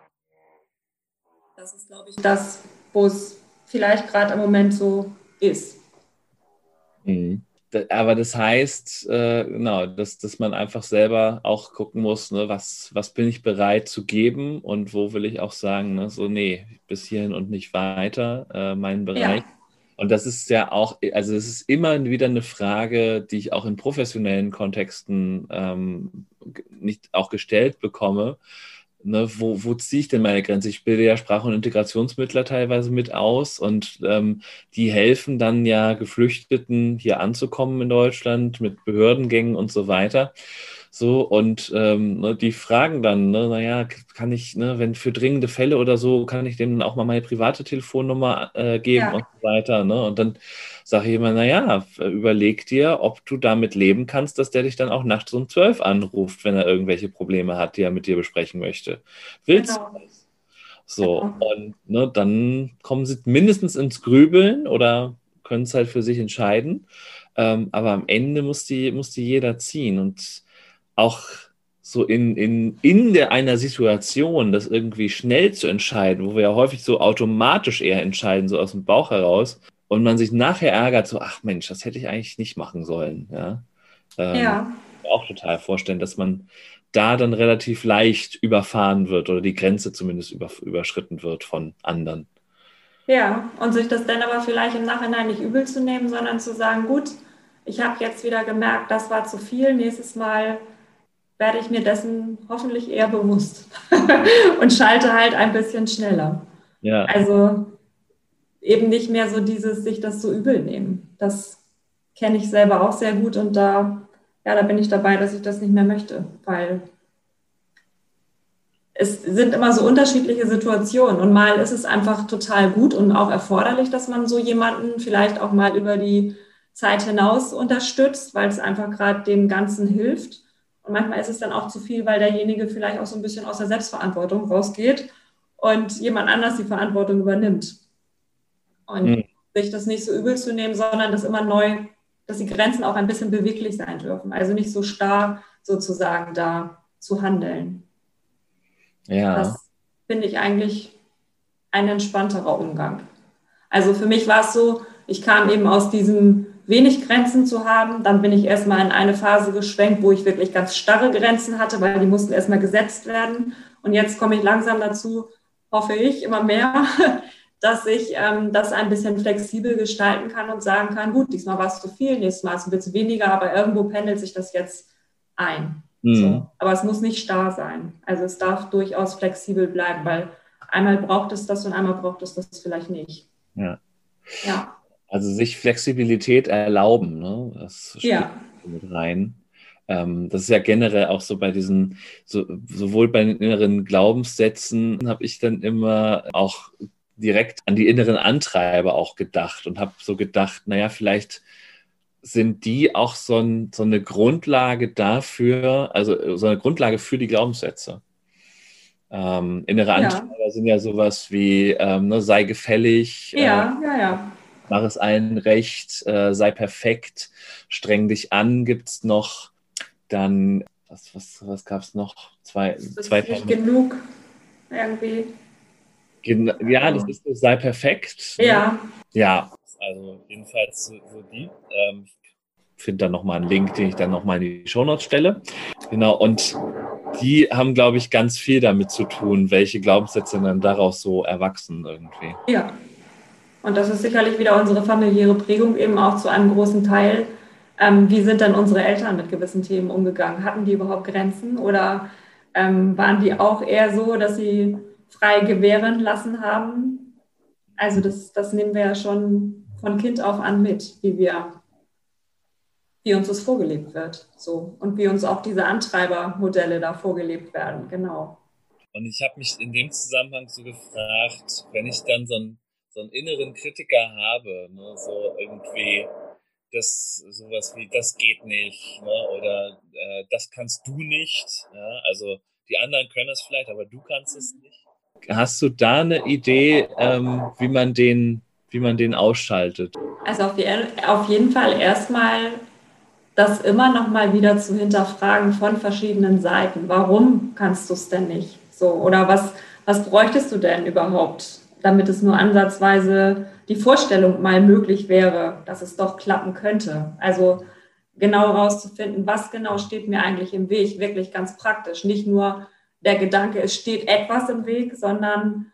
Das ist, glaube ich, das, wo es vielleicht gerade im Moment so ist. Mhm aber das heißt, äh, genau, dass, dass man einfach selber auch gucken muss, ne, was, was bin ich bereit zu geben und wo will ich auch sagen, ne, so, nee, bis hierhin und nicht weiter, äh, meinen Bereich. Ja. Und das ist ja auch, also es ist immer wieder eine Frage, die ich auch in professionellen Kontexten ähm, nicht auch gestellt bekomme ne, wo, wo ziehe ich denn meine Grenze? Ich bilde ja Sprach- und Integrationsmittler teilweise mit aus und ähm, die helfen dann ja Geflüchteten hier anzukommen in Deutschland mit Behördengängen und so weiter. So, und ähm, ne, die fragen dann, ne, naja, kann ich, ne, wenn für dringende Fälle oder so, kann ich denen auch mal meine private Telefonnummer äh, geben ja. und so weiter. Ne? Und dann sage ich immer, naja, überleg dir, ob du damit leben kannst, dass der dich dann auch nachts um zwölf anruft, wenn er irgendwelche Probleme hat, die er mit dir besprechen möchte. Willst genau. du das? So, genau. und ne, dann kommen sie mindestens ins Grübeln oder können es halt für sich entscheiden. Ähm, aber am Ende muss die, muss die jeder ziehen. Und auch so in, in, in der, einer Situation, das irgendwie schnell zu entscheiden, wo wir ja häufig so automatisch eher entscheiden, so aus dem Bauch heraus, und man sich nachher ärgert, so, ach Mensch, das hätte ich eigentlich nicht machen sollen. Ja. Ähm, ja. Auch total vorstellen, dass man da dann relativ leicht überfahren wird oder die Grenze zumindest über, überschritten wird von anderen. Ja, und sich das dann aber vielleicht im Nachhinein nicht übel zu nehmen, sondern zu sagen, gut, ich habe jetzt wieder gemerkt, das war zu viel, nächstes Mal werde ich mir dessen hoffentlich eher bewusst [LAUGHS] und schalte halt ein bisschen schneller. Ja. Also eben nicht mehr so dieses sich das so übel nehmen. Das kenne ich selber auch sehr gut und da, ja, da bin ich dabei, dass ich das nicht mehr möchte, weil es sind immer so unterschiedliche Situationen und mal ist es einfach total gut und auch erforderlich, dass man so jemanden vielleicht auch mal über die Zeit hinaus unterstützt, weil es einfach gerade dem Ganzen hilft. Und manchmal ist es dann auch zu viel, weil derjenige vielleicht auch so ein bisschen aus der Selbstverantwortung rausgeht und jemand anders die Verantwortung übernimmt. Und mhm. sich das nicht so übel zu nehmen, sondern das immer neu, dass die Grenzen auch ein bisschen beweglich sein dürfen. Also nicht so starr sozusagen da zu handeln. Ja. Das finde ich eigentlich ein entspannterer Umgang. Also für mich war es so, ich kam eben aus diesem wenig Grenzen zu haben. Dann bin ich erstmal in eine Phase geschwenkt, wo ich wirklich ganz starre Grenzen hatte, weil die mussten erstmal gesetzt werden. Und jetzt komme ich langsam dazu, hoffe ich, immer mehr, dass ich ähm, das ein bisschen flexibel gestalten kann und sagen kann, gut, diesmal war es zu viel, nächstes Mal ist es ein bisschen weniger, aber irgendwo pendelt sich das jetzt ein. Mhm. So. Aber es muss nicht starr sein. Also es darf durchaus flexibel bleiben, weil einmal braucht es das und einmal braucht es das vielleicht nicht. Ja. Ja. Also sich Flexibilität erlauben, ne? das spielt ja. mit rein. Ähm, das ist ja generell auch so bei diesen, so, sowohl bei den inneren Glaubenssätzen habe ich dann immer auch direkt an die inneren Antreiber auch gedacht und habe so gedacht, naja, vielleicht sind die auch so, ein, so, eine Grundlage dafür, also so eine Grundlage für die Glaubenssätze. Ähm, innere Antreiber ja. sind ja sowas wie ähm, ne, sei gefällig, ja, äh, ja, ja. mach es allen recht, äh, sei perfekt, streng dich an, gibt es noch. Dann, was, was, was gab es noch? Zwei, das zwei ist nicht genug, irgendwie. Gen ja, das ist sei perfekt. Ne? Ja. Ja, also jedenfalls so, so die. Ähm, ich finde dann nochmal einen Link, den ich dann nochmal in die Shownotes stelle. Genau, und die haben, glaube ich, ganz viel damit zu tun, welche Glaubenssätze dann daraus so erwachsen irgendwie. Ja. Und das ist sicherlich wieder unsere familiäre Prägung eben auch zu einem großen Teil. Ähm, wie sind dann unsere Eltern mit gewissen Themen umgegangen? Hatten die überhaupt Grenzen oder ähm, waren die auch eher so, dass sie frei gewähren lassen haben? Also das, das nehmen wir ja schon von Kind auf an mit, wie wir wie uns das vorgelebt wird. So. Und wie uns auch diese Antreibermodelle da vorgelebt werden, genau. Und ich habe mich in dem Zusammenhang so gefragt, wenn ich dann so einen, so einen inneren Kritiker habe, ne, so irgendwie das sowas wie das geht nicht ne, oder äh, das kannst du nicht. Ja? Also die anderen können es vielleicht, aber du kannst es nicht. Hast du da eine Idee, ähm, wie man den, wie man den ausschaltet? Also auf, auf jeden Fall erstmal das immer noch mal wieder zu hinterfragen von verschiedenen Seiten. Warum kannst du es denn nicht? So oder was was bräuchtest du denn überhaupt, damit es nur ansatzweise die Vorstellung mal möglich wäre, dass es doch klappen könnte? Also genau herauszufinden, was genau steht mir eigentlich im Weg, wirklich ganz praktisch. Nicht nur der Gedanke, es steht etwas im Weg, sondern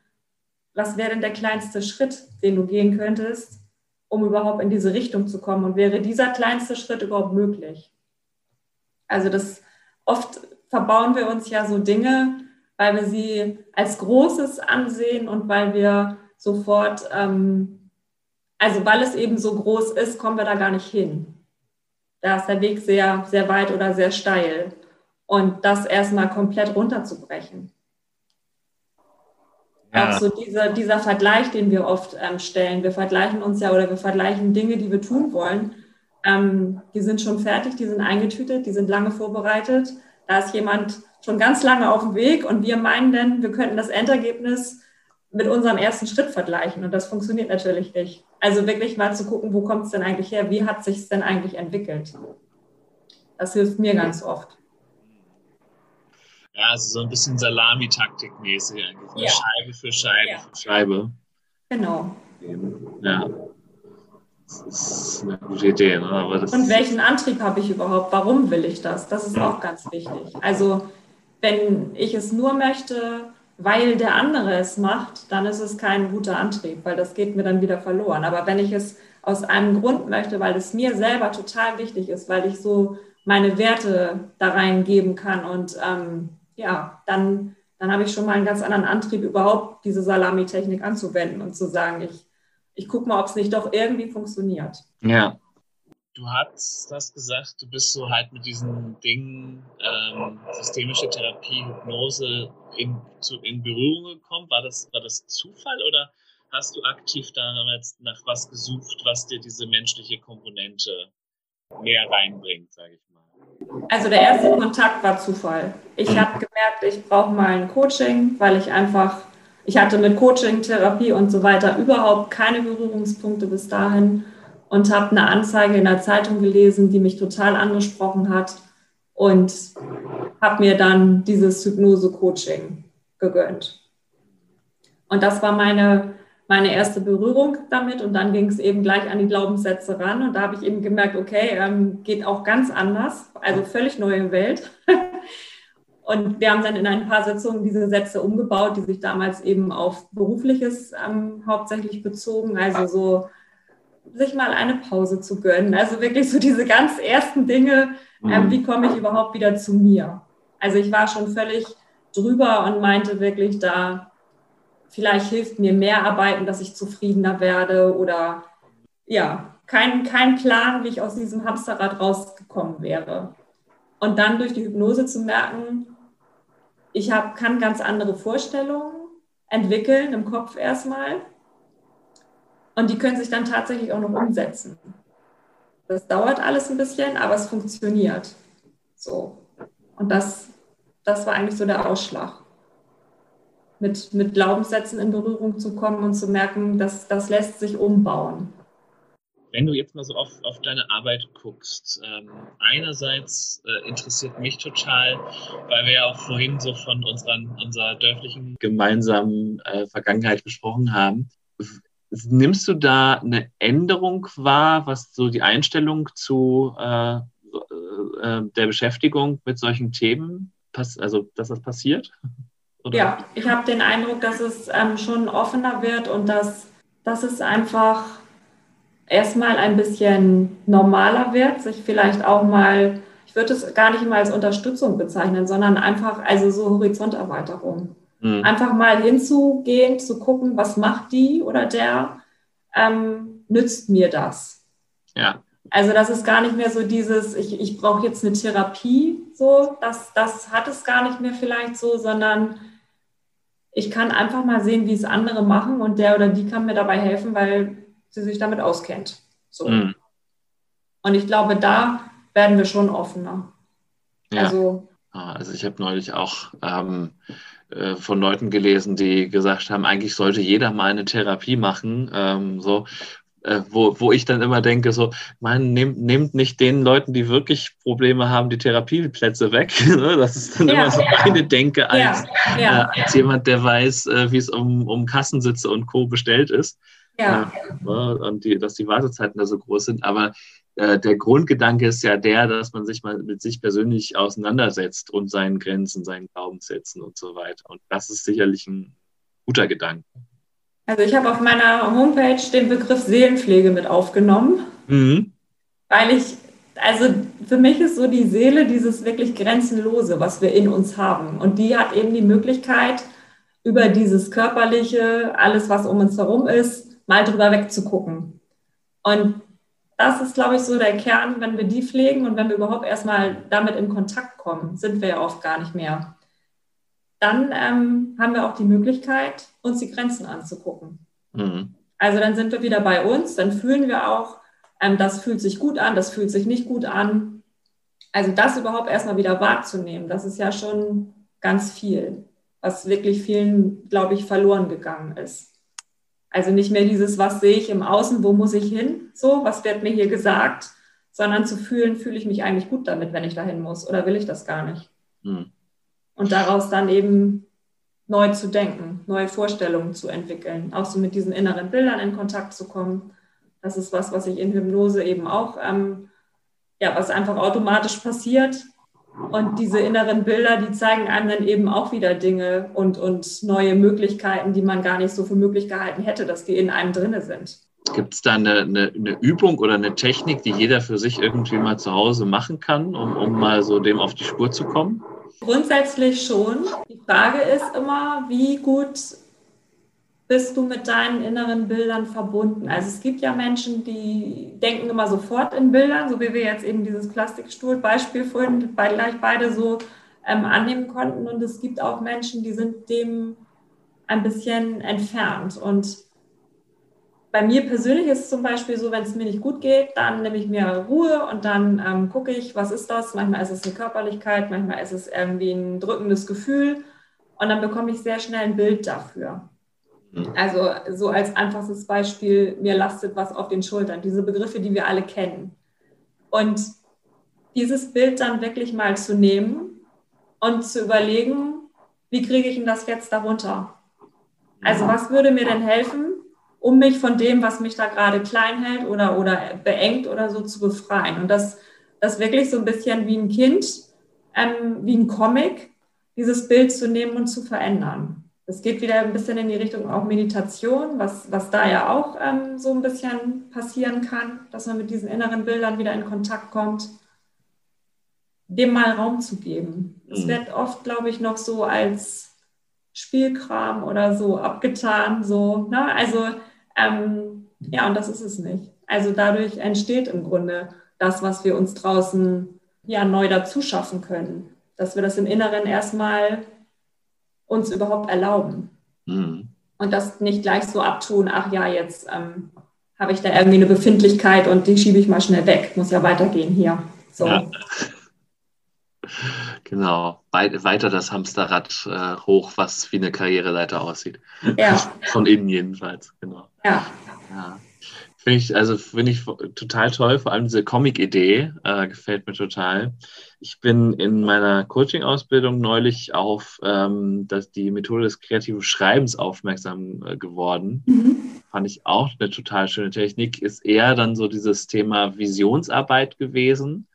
was wäre denn der kleinste Schritt, den du gehen könntest, um überhaupt in diese Richtung zu kommen? Und wäre dieser kleinste Schritt überhaupt möglich? Also das oft verbauen wir uns ja so Dinge, weil wir sie als Großes ansehen und weil wir sofort, ähm, also weil es eben so groß ist, kommen wir da gar nicht hin. Da ist der Weg sehr, sehr weit oder sehr steil. Und das erstmal komplett runterzubrechen. Ja. Auch so dieser, dieser Vergleich, den wir oft ähm, stellen. Wir vergleichen uns ja oder wir vergleichen Dinge, die wir tun wollen. Ähm, die sind schon fertig, die sind eingetütet, die sind lange vorbereitet. Da ist jemand schon ganz lange auf dem Weg und wir meinen dann, wir könnten das Endergebnis mit unserem ersten Schritt vergleichen. Und das funktioniert natürlich nicht. Also wirklich mal zu gucken, wo kommt es denn eigentlich her? Wie hat sich es denn eigentlich entwickelt? Das hilft mir ganz oft. Ja, also so ein bisschen Salami-Taktik-mäßig eigentlich. Ne? Ja. Scheibe für Scheibe ja. für Scheibe. Genau. Ja. Das ist eine gute Idee. Ne? Aber das Und welchen Antrieb habe ich überhaupt? Warum will ich das? Das ist auch ganz wichtig. Also, wenn ich es nur möchte, weil der andere es macht, dann ist es kein guter Antrieb, weil das geht mir dann wieder verloren. Aber wenn ich es aus einem Grund möchte, weil es mir selber total wichtig ist, weil ich so meine Werte da reingeben kann und ähm, ja, dann, dann habe ich schon mal einen ganz anderen Antrieb, überhaupt diese Salami-Technik anzuwenden und zu sagen, ich, ich gucke mal, ob es nicht doch irgendwie funktioniert. Ja. Du hast das gesagt, du bist so halt mit diesen Dingen, ähm, systemische Therapie, Hypnose in, zu, in Berührung gekommen. War das, war das Zufall oder hast du aktiv damals nach was gesucht, was dir diese menschliche Komponente mehr reinbringt, sage ich mal? Also der erste Kontakt war Zufall. Ich habe gemerkt, ich brauche mal ein Coaching, weil ich einfach, ich hatte mit Coaching, Therapie und so weiter überhaupt keine Berührungspunkte bis dahin und habe eine Anzeige in der Zeitung gelesen, die mich total angesprochen hat und habe mir dann dieses Hypnose-Coaching gegönnt. Und das war meine meine erste Berührung damit und dann ging es eben gleich an die Glaubenssätze ran und da habe ich eben gemerkt, okay, ähm, geht auch ganz anders, also völlig neue Welt. [LAUGHS] und wir haben dann in ein paar Sitzungen diese Sätze umgebaut, die sich damals eben auf berufliches ähm, hauptsächlich bezogen, also so sich mal eine Pause zu gönnen, also wirklich so diese ganz ersten Dinge, ähm, mhm. wie komme ich überhaupt wieder zu mir? Also ich war schon völlig drüber und meinte wirklich, da vielleicht hilft mir mehr arbeiten, dass ich zufriedener werde oder ja, kein, kein Plan, wie ich aus diesem Hamsterrad rausgekommen wäre. Und dann durch die Hypnose zu merken, ich hab, kann ganz andere Vorstellungen entwickeln im Kopf erstmal. Und die können sich dann tatsächlich auch noch umsetzen. Das dauert alles ein bisschen, aber es funktioniert. So. Und das, das war eigentlich so der Ausschlag. Mit, mit Glaubenssätzen in Berührung zu kommen und zu merken, dass das lässt sich umbauen. Wenn du jetzt mal so auf, auf deine Arbeit guckst, ähm, einerseits äh, interessiert mich total, weil wir ja auch vorhin so von unseren, unserer dörflichen gemeinsamen äh, Vergangenheit gesprochen haben. Nimmst du da eine Änderung wahr, was so die Einstellung zu äh, äh, der Beschäftigung mit solchen Themen, also dass das passiert? Oder? Ja, ich habe den Eindruck, dass es ähm, schon offener wird und dass, dass es einfach erstmal ein bisschen normaler wird, sich vielleicht auch mal, ich würde es gar nicht mal als Unterstützung bezeichnen, sondern einfach, also so Horizonterweiterung. Mhm. Einfach mal hinzugehen, zu gucken, was macht die oder der, ähm, nützt mir das. Ja. Also das ist gar nicht mehr so dieses, ich, ich brauche jetzt eine Therapie, so, das, das hat es gar nicht mehr vielleicht so, sondern ich kann einfach mal sehen, wie es andere machen und der oder die kann mir dabei helfen, weil sie sich damit auskennt. So. Mhm. Und ich glaube, da werden wir schon offener. Ja. Also, ah, also ich habe neulich auch ähm, äh, von Leuten gelesen, die gesagt haben, eigentlich sollte jeder mal eine Therapie machen. Ähm, so, äh, wo, wo ich dann immer denke, so, man nehmt, nehmt nicht den Leuten, die wirklich Probleme haben, die Therapieplätze weg. [LAUGHS] Ne? das ist dann ja, immer so meine Denke als, ja, ja. Äh, als jemand, der weiß, äh, wie es um, um Kassensitze und Co. bestellt ist. Ja. Ne? und die, dass die Wartezeiten da so groß sind. Aber äh, der Grundgedanke ist ja der, dass man sich mal mit sich persönlich auseinandersetzt und seinen Grenzen, seinen Glaubenssätzen und so weiter. Und das ist sicherlich ein guter Gedanke. Also ich habe auf meiner Homepage den Begriff Seelenpflege mit aufgenommen, mhm. weil ich, also für mich ist so die Seele dieses wirklich Grenzenlose, was wir in uns haben. Und die hat eben die Möglichkeit, über dieses körperliche, alles, was um uns herum ist, mal drüber wegzugucken. Und das ist, glaube ich, so der Kern, wenn wir die pflegen und wenn wir überhaupt erstmal damit in Kontakt kommen, sind wir ja oft gar nicht mehr dann ähm, haben wir auch die Möglichkeit, uns die Grenzen anzugucken. Mhm. Also dann sind wir wieder bei uns, dann fühlen wir auch, ähm, das fühlt sich gut an, das fühlt sich nicht gut an. Also das überhaupt erstmal wieder wahrzunehmen, das ist ja schon ganz viel, was wirklich vielen, glaube ich, verloren gegangen ist. Also nicht mehr dieses, was sehe ich im Außen, wo muss ich hin, so, was wird mir hier gesagt, sondern zu fühlen, fühle ich mich eigentlich gut damit, wenn ich dahin muss oder will ich das gar nicht. Mhm und daraus dann eben neu zu denken, neue Vorstellungen zu entwickeln, auch so mit diesen inneren Bildern in Kontakt zu kommen. Das ist was, was ich in Hypnose eben auch, ähm, ja, was einfach automatisch passiert. Und diese inneren Bilder, die zeigen einem dann eben auch wieder Dinge und, und neue Möglichkeiten, die man gar nicht so für möglich gehalten hätte, dass die in einem drinne sind. Gibt es da eine, eine, eine, Übung oder eine Technik, die jeder für sich irgendwie mal zu Hause machen kann, um, um mal so dem auf die Spur zu kommen? Grundsätzlich schon. Die Frage ist immer, wie gut bist du mit deinen inneren Bildern verbunden? Also es gibt ja Menschen, die denken immer sofort in Bildern, so wie wir jetzt eben dieses Plastikstuhl-Beispiel vorhin gleich beide so ähm, annehmen konnten. Und es gibt auch Menschen, die sind dem ein bisschen entfernt. Und bei mir persönlich ist es zum Beispiel so, wenn es mir nicht gut geht, dann nehme ich mir Ruhe und dann ähm, gucke ich, was ist das? Manchmal ist es eine Körperlichkeit, manchmal ist es irgendwie ein drückendes Gefühl und dann bekomme ich sehr schnell ein Bild dafür. Mhm. Also so als einfaches Beispiel, mir lastet was auf den Schultern, diese Begriffe, die wir alle kennen. Und dieses Bild dann wirklich mal zu nehmen und zu überlegen, wie kriege ich denn das jetzt darunter? Also was würde mir denn helfen, um mich von dem, was mich da gerade klein hält oder, oder beengt oder so zu befreien. Und das, das wirklich so ein bisschen wie ein Kind, ähm, wie ein Comic, dieses Bild zu nehmen und zu verändern. Es geht wieder ein bisschen in die Richtung auch Meditation, was, was da ja auch ähm, so ein bisschen passieren kann, dass man mit diesen inneren Bildern wieder in Kontakt kommt, dem mal Raum zu geben. Es mhm. wird oft, glaube ich, noch so als Spielkram oder so abgetan, so, ne? Also ähm, ja, und das ist es nicht. Also dadurch entsteht im Grunde das, was wir uns draußen ja neu dazu schaffen können. Dass wir das im Inneren erstmal uns überhaupt erlauben. Mhm. Und das nicht gleich so abtun, ach ja, jetzt ähm, habe ich da irgendwie eine Befindlichkeit und die schiebe ich mal schnell weg. Muss ja weitergehen hier. So. Ja. Genau, weiter das Hamsterrad äh, hoch, was wie eine Karriereleiter aussieht. Ja. [LAUGHS] Von innen jedenfalls, genau. Ja. ja. Finde ich, also finde ich total toll, vor allem diese Comic-Idee äh, gefällt mir total. Ich bin in meiner Coaching-Ausbildung neulich auf ähm, das, die Methode des kreativen Schreibens aufmerksam äh, geworden. Mhm. Fand ich auch eine total schöne Technik. Ist eher dann so dieses Thema Visionsarbeit gewesen.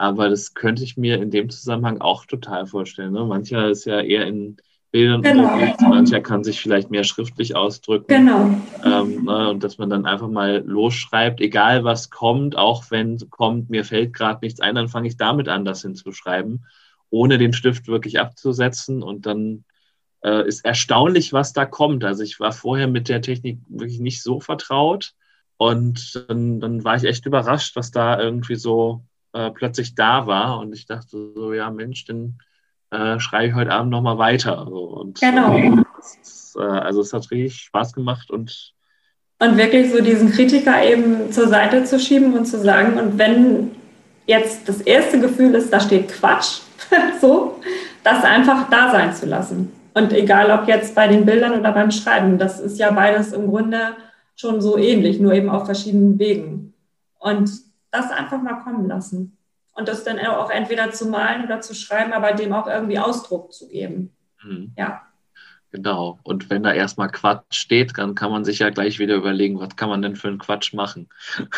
Aber das könnte ich mir in dem Zusammenhang auch total vorstellen. Ne? Mancher ist ja eher in Bildern genau. unterwegs. Mancher kann sich vielleicht mehr schriftlich ausdrücken. Genau. Ähm, ne, und dass man dann einfach mal losschreibt, egal was kommt, auch wenn kommt, mir fällt gerade nichts ein, dann fange ich damit an, das hinzuschreiben, ohne den Stift wirklich abzusetzen. Und dann äh, ist erstaunlich, was da kommt. Also ich war vorher mit der Technik wirklich nicht so vertraut. Und dann, dann war ich echt überrascht, was da irgendwie so äh, plötzlich da war. Und ich dachte so, ja Mensch, dann äh, schreibe ich heute Abend nochmal weiter. Und, genau. Ist, äh, also es hat richtig Spaß gemacht und und wirklich so diesen Kritiker eben zur Seite zu schieben und zu sagen, und wenn jetzt das erste Gefühl ist, da steht Quatsch, [LAUGHS] so, das einfach da sein zu lassen. Und egal ob jetzt bei den Bildern oder beim Schreiben, das ist ja beides im Grunde schon so ähnlich, nur eben auf verschiedenen Wegen. Und das einfach mal kommen lassen und das dann auch entweder zu malen oder zu schreiben, aber dem auch irgendwie Ausdruck zu geben. Mhm. Ja. Genau. Und wenn da erstmal Quatsch steht, dann kann man sich ja gleich wieder überlegen, was kann man denn für einen Quatsch machen. [LAUGHS]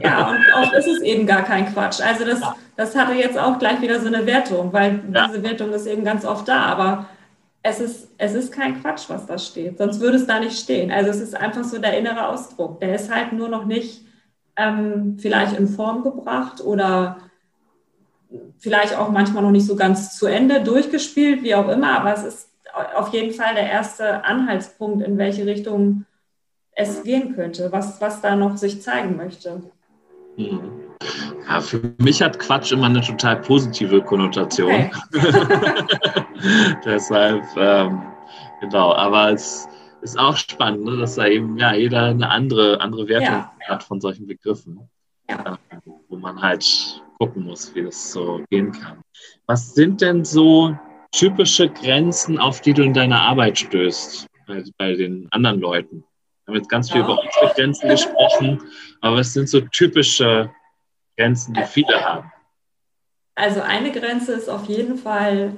Ja, und oft ist es eben gar kein Quatsch. Also das, das hatte jetzt auch gleich wieder so eine Wertung, weil ja. diese Wertung ist eben ganz oft da, aber es ist, es ist kein Quatsch, was da steht. Sonst würde es da nicht stehen. Also es ist einfach so der innere Ausdruck. Der ist halt nur noch nicht ähm, vielleicht in Form gebracht oder vielleicht auch manchmal noch nicht so ganz zu Ende durchgespielt, wie auch immer, aber es ist auf jeden Fall der erste Anhaltspunkt, in welche Richtung es gehen könnte, was, was da noch sich zeigen möchte. Mhm. Ja, für mich hat Quatsch immer eine total positive Konnotation. Okay. [LAUGHS] Deshalb, ähm, genau, aber es ist auch spannend, ne, dass da eben ja, jeder eine andere, andere Wertung ja. hat von solchen Begriffen. Ja. wo man halt gucken muss, wie das so gehen kann. Was sind denn so typische Grenzen, auf die du in deiner Arbeit stößt, bei, bei den anderen Leuten? Wir haben jetzt ganz viel ja. über unsere Grenzen gesprochen, aber was sind so typische Grenzen, die viele haben? Also eine Grenze ist auf jeden Fall,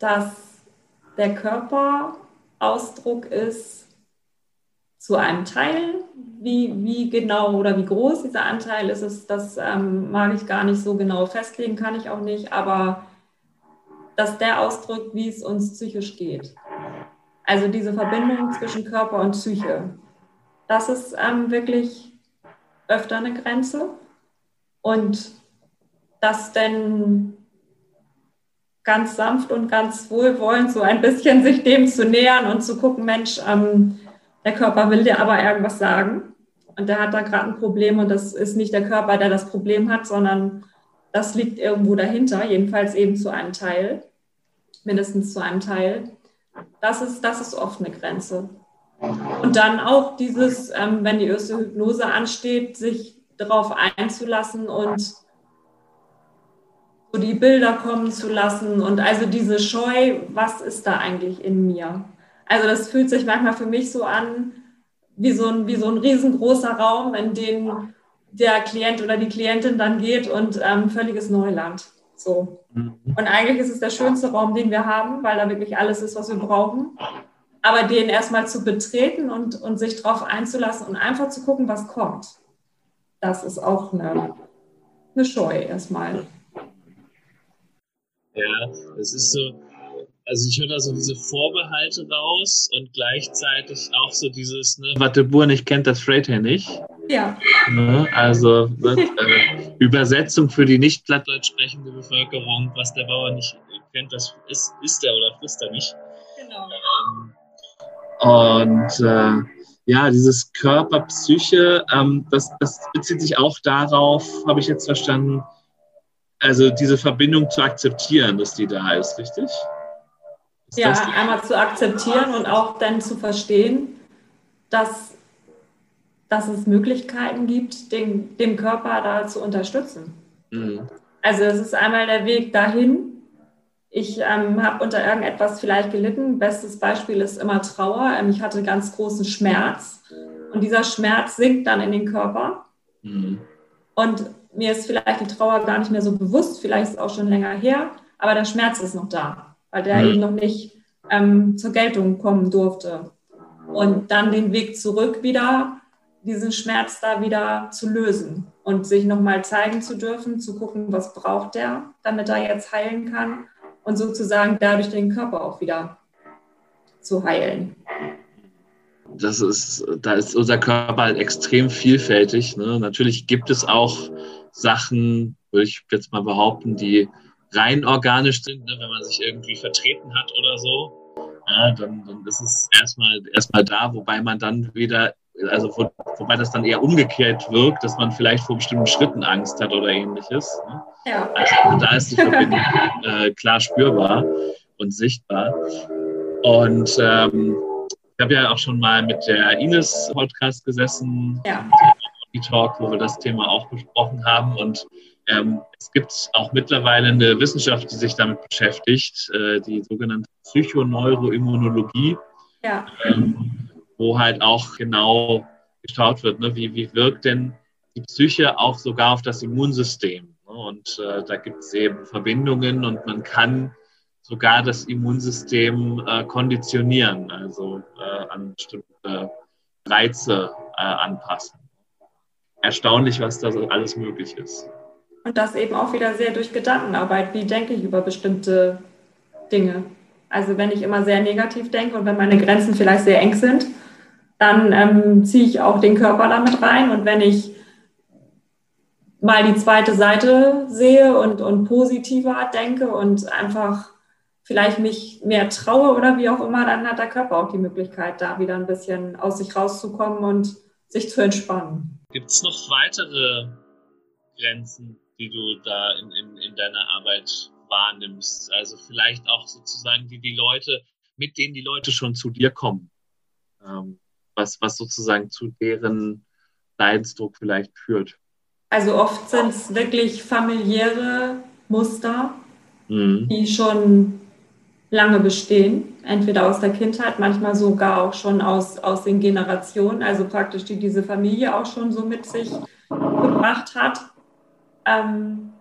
dass der Körper Ausdruck ist zu einem Teil wie, wie genau oder wie groß dieser Anteil ist, es, das ähm, mag ich gar nicht so genau festlegen, kann ich auch nicht, aber dass der ausdrückt, wie es uns psychisch geht. Also diese Verbindung zwischen Körper und Psyche. Das ist ähm, wirklich öfter eine Grenze. Und das denn ganz sanft und ganz wohlwollend so ein bisschen sich dem zu nähern und zu gucken, Mensch, ähm, der Körper will dir aber irgendwas sagen und der hat da gerade ein Problem und das ist nicht der Körper, der das Problem hat, sondern das liegt irgendwo dahinter, jedenfalls eben zu einem Teil, mindestens zu einem Teil. Das ist, das ist oft eine Grenze. Und dann auch dieses, ähm, wenn die erste Hypnose ansteht, sich darauf einzulassen und die Bilder kommen zu lassen und also diese Scheu, was ist da eigentlich in mir? Also das fühlt sich manchmal für mich so an, wie so ein, wie so ein riesengroßer Raum, in den der Klient oder die Klientin dann geht und ähm, völliges Neuland. So. Mhm. Und eigentlich ist es der schönste Raum, den wir haben, weil da wirklich alles ist, was wir brauchen. Aber den erstmal zu betreten und, und sich darauf einzulassen und einfach zu gucken, was kommt, das ist auch eine, eine Scheu erstmal. Ja, es ist so, also ich höre da so diese Vorbehalte raus und gleichzeitig auch so dieses, ne, was der Bur nicht kennt, das Freight er nicht. Ja. Ne, also ne, äh, Übersetzung für die nicht plattdeutsch sprechende Bevölkerung, was der Bauer nicht kennt, das ist, ist er oder frisst er nicht. Genau. Ähm, und äh, ja, dieses Körper, Psyche, ähm, das, das bezieht sich auch darauf, habe ich jetzt verstanden, also diese Verbindung zu akzeptieren, dass die da ist, richtig? ja, einmal zu akzeptieren und auch dann zu verstehen, dass dass es Möglichkeiten gibt, den, den Körper da zu unterstützen. Mhm. Also es ist einmal der Weg dahin. Ich ähm, habe unter irgendetwas vielleicht gelitten. Bestes Beispiel ist immer Trauer. Ähm, ich hatte ganz großen Schmerz und dieser Schmerz sinkt dann in den Körper. Mhm. Und mir ist vielleicht die Trauer gar nicht mehr so bewusst, vielleicht ist es auch schon länger her, aber der Schmerz ist noch da, weil der mhm. eben noch nicht ähm, zur Geltung kommen durfte. Und dann den Weg zurück wieder, diesen Schmerz da wieder zu lösen und sich nochmal zeigen zu dürfen, zu gucken, was braucht der, damit er jetzt heilen kann und sozusagen dadurch den Körper auch wieder zu heilen. Das ist, da ist unser Körper halt extrem vielfältig. Ne? Natürlich gibt es auch Sachen, würde ich jetzt mal behaupten, die rein organisch sind, ne? wenn man sich irgendwie vertreten hat oder so. Ja, dann, dann ist es erstmal, erstmal da, wobei man dann wieder, also wo, wobei das dann eher umgekehrt wirkt, dass man vielleicht vor bestimmten Schritten Angst hat oder ähnliches. Ne? Ja. Also da ist die Verbindung äh, klar spürbar und sichtbar. Und ähm, ich habe ja auch schon mal mit der Ines Podcast gesessen, ja. Talk, wo wir das Thema auch besprochen haben. Und ähm, es gibt auch mittlerweile eine Wissenschaft, die sich damit beschäftigt, äh, die sogenannte Psychoneuroimmunologie, ja. ähm, wo halt auch genau geschaut wird, ne, wie, wie wirkt denn die Psyche auch sogar auf das Immunsystem. Ne? Und äh, da gibt es eben Verbindungen und man kann sogar das Immunsystem äh, konditionieren, also äh, an bestimmte Reize äh, anpassen erstaunlich, was da alles möglich ist. Und das eben auch wieder sehr durch Gedankenarbeit. Wie denke ich über bestimmte Dinge? Also wenn ich immer sehr negativ denke und wenn meine Grenzen vielleicht sehr eng sind, dann ähm, ziehe ich auch den Körper damit rein. Und wenn ich mal die zweite Seite sehe und, und positiver denke und einfach vielleicht mich mehr traue oder wie auch immer, dann hat der Körper auch die Möglichkeit, da wieder ein bisschen aus sich rauszukommen und sich zu entspannen. Gibt es noch weitere Grenzen, die du da in, in, in deiner Arbeit wahrnimmst? Also vielleicht auch sozusagen die, die Leute, mit denen die Leute schon zu dir kommen. Ähm, was, was sozusagen zu deren Leidensdruck vielleicht führt. Also oft sind es wirklich familiäre Muster, mhm. die schon lange bestehen, entweder aus der Kindheit, manchmal sogar auch schon aus, aus den Generationen, also praktisch die diese Familie auch schon so mit sich gebracht hat. Ähm,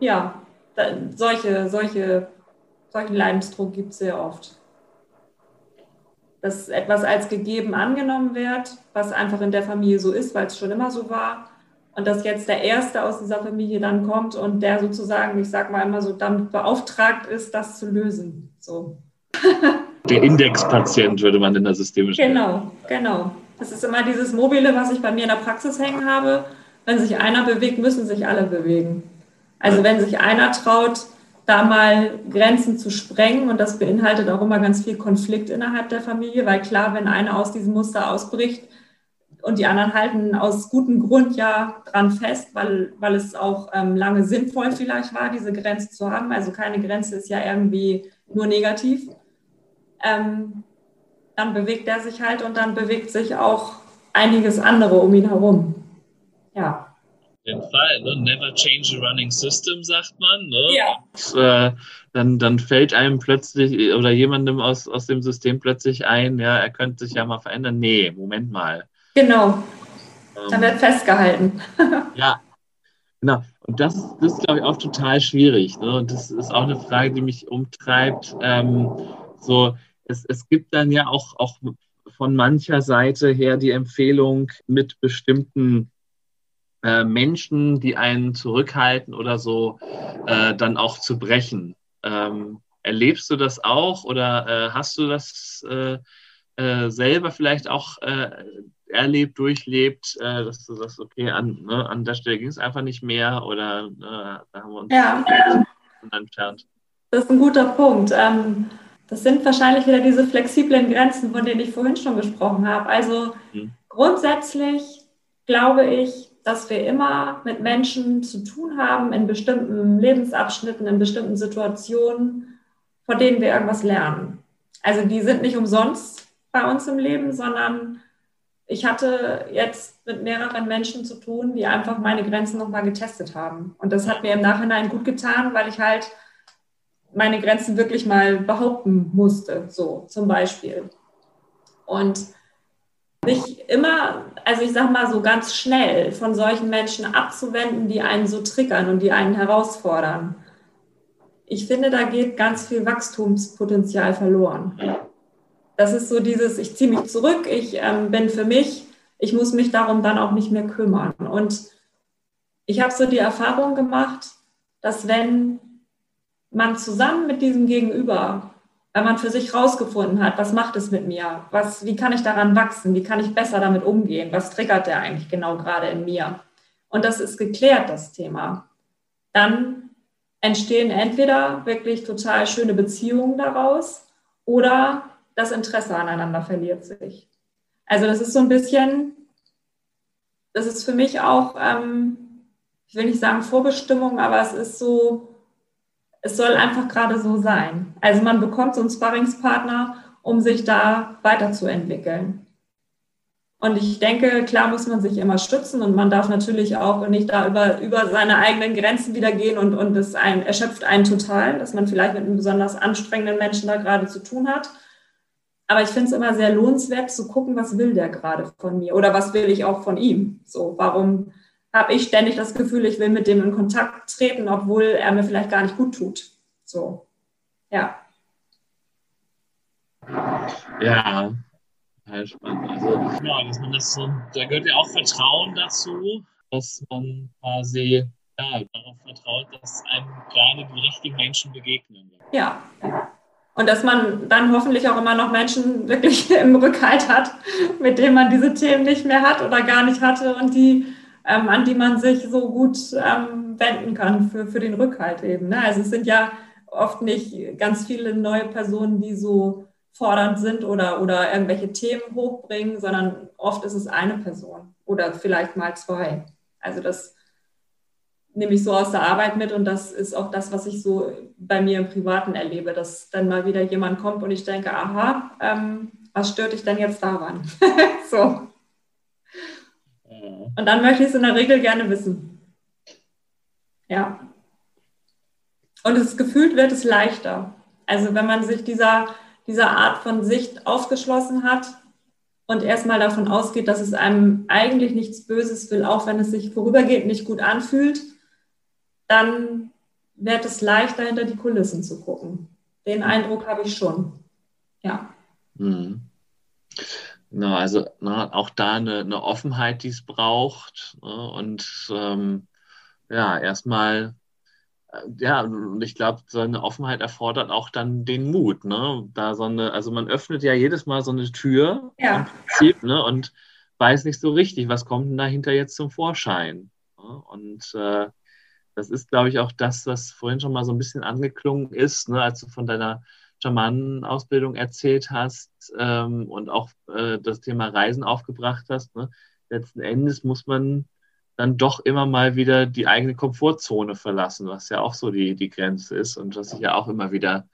ja, da, solche, solche, solchen Leidensdruck gibt es sehr oft. Dass etwas als gegeben angenommen wird, was einfach in der Familie so ist, weil es schon immer so war und dass jetzt der Erste aus dieser Familie dann kommt und der sozusagen, ich sag mal immer so, damit beauftragt ist, das zu lösen. So. Der Indexpatient würde man in der systemischen. Genau, genau. Das ist immer dieses Mobile, was ich bei mir in der Praxis hängen habe. Wenn sich einer bewegt, müssen sich alle bewegen. Also wenn sich einer traut, da mal Grenzen zu sprengen und das beinhaltet auch immer ganz viel Konflikt innerhalb der Familie, weil klar, wenn einer aus diesem Muster ausbricht, und die anderen halten aus gutem Grund ja dran fest, weil, weil es auch ähm, lange sinnvoll vielleicht war, diese Grenze zu haben. Also keine Grenze ist ja irgendwie nur negativ. Ähm, dann bewegt er sich halt und dann bewegt sich auch einiges andere um ihn herum. Ja. Auf jeden Fall, ne? never change a running system, sagt man. Ne? Ja. Und, äh, dann, dann fällt einem plötzlich oder jemandem aus, aus dem System plötzlich ein, ja, er könnte sich ja mal verändern. Nee, Moment mal Genau. Da wird festgehalten. [LAUGHS] ja, genau. Und das, das ist, glaube ich, auch total schwierig. Ne? Und das ist auch eine Frage, die mich umtreibt. Ähm, so, es, es gibt dann ja auch, auch von mancher Seite her die Empfehlung, mit bestimmten äh, Menschen, die einen zurückhalten oder so, äh, dann auch zu brechen. Ähm, erlebst du das auch oder äh, hast du das äh, äh, selber vielleicht auch äh, erlebt, durchlebt, dass du sagst, okay, an, ne, an der Stelle ging es einfach nicht mehr oder da haben wir uns ja. entfernt. Das ist ein guter Punkt. Ähm, das sind wahrscheinlich wieder diese flexiblen Grenzen, von denen ich vorhin schon gesprochen habe. Also hm. grundsätzlich glaube ich, dass wir immer mit Menschen zu tun haben in bestimmten Lebensabschnitten, in bestimmten Situationen, von denen wir irgendwas lernen. Also die sind nicht umsonst bei uns im Leben, sondern ich hatte jetzt mit mehreren Menschen zu tun, die einfach meine Grenzen nochmal getestet haben. Und das hat mir im Nachhinein gut getan, weil ich halt meine Grenzen wirklich mal behaupten musste, so zum Beispiel. Und sich immer, also ich sag mal so ganz schnell von solchen Menschen abzuwenden, die einen so triggern und die einen herausfordern. Ich finde, da geht ganz viel Wachstumspotenzial verloren. Das ist so dieses, ich ziehe mich zurück, ich ähm, bin für mich, ich muss mich darum dann auch nicht mehr kümmern. Und ich habe so die Erfahrung gemacht, dass wenn man zusammen mit diesem Gegenüber weil man für sich rausgefunden hat, was macht es mit mir? Was, wie kann ich daran wachsen? Wie kann ich besser damit umgehen? Was triggert der eigentlich genau gerade in mir? Und das ist geklärt, das Thema. Dann entstehen entweder wirklich total schöne Beziehungen daraus oder das Interesse aneinander verliert sich. Also das ist so ein bisschen, das ist für mich auch, ähm, ich will nicht sagen Vorbestimmung, aber es ist so, es soll einfach gerade so sein. Also man bekommt so einen Sparringspartner, um sich da weiterzuentwickeln. Und ich denke, klar muss man sich immer stützen und man darf natürlich auch nicht da über, über seine eigenen Grenzen wieder gehen und, und es ein, erschöpft einen total, dass man vielleicht mit einem besonders anstrengenden Menschen da gerade zu tun hat. Aber ich finde es immer sehr lohnenswert zu gucken, was will der gerade von mir oder was will ich auch von ihm. So, warum habe ich ständig das Gefühl, ich will mit dem in Kontakt treten, obwohl er mir vielleicht gar nicht gut tut. So, ja. Ja, halt spannend. Also, genau, dass man das so, da gehört ja auch Vertrauen dazu, dass man quasi ja, darauf vertraut, dass einem gerade die richtigen Menschen begegnen. Ja. Und dass man dann hoffentlich auch immer noch Menschen wirklich [LAUGHS] im Rückhalt hat, mit denen man diese Themen nicht mehr hat oder gar nicht hatte und die ähm, an die man sich so gut ähm, wenden kann für, für den Rückhalt eben. Ne? Also es sind ja oft nicht ganz viele neue Personen, die so fordernd sind oder, oder irgendwelche Themen hochbringen, sondern oft ist es eine Person oder vielleicht mal zwei. Also das nehme ich so aus der Arbeit mit und das ist auch das, was ich so bei mir im Privaten erlebe, dass dann mal wieder jemand kommt und ich denke, aha, ähm, was stört dich denn jetzt daran? [LAUGHS] so. Und dann möchte ich es in der Regel gerne wissen. Ja. Und es gefühlt wird es leichter. Also wenn man sich dieser, dieser Art von Sicht aufgeschlossen hat und erstmal davon ausgeht, dass es einem eigentlich nichts Böses will, auch wenn es sich vorübergehend nicht gut anfühlt, dann wird es leichter, hinter die Kulissen zu gucken. Den Eindruck habe ich schon. Ja. Mhm. Na, also na, auch da eine, eine Offenheit, die es braucht. Ne? Und ähm, ja, erstmal, äh, ja, und ich glaube, so eine Offenheit erfordert auch dann den Mut. Ne? Da so eine, also man öffnet ja jedes Mal so eine Tür ja. im Prinzip, ne? Und weiß nicht so richtig, was kommt denn dahinter jetzt zum Vorschein. Ne? Und äh, das ist, glaube ich, auch das, was vorhin schon mal so ein bisschen angeklungen ist, ne? als du von deiner Schamanenausbildung erzählt hast ähm, und auch äh, das Thema Reisen aufgebracht hast. Ne? Letzten Endes muss man dann doch immer mal wieder die eigene Komfortzone verlassen, was ja auch so die, die Grenze ist und was ich ja auch immer wieder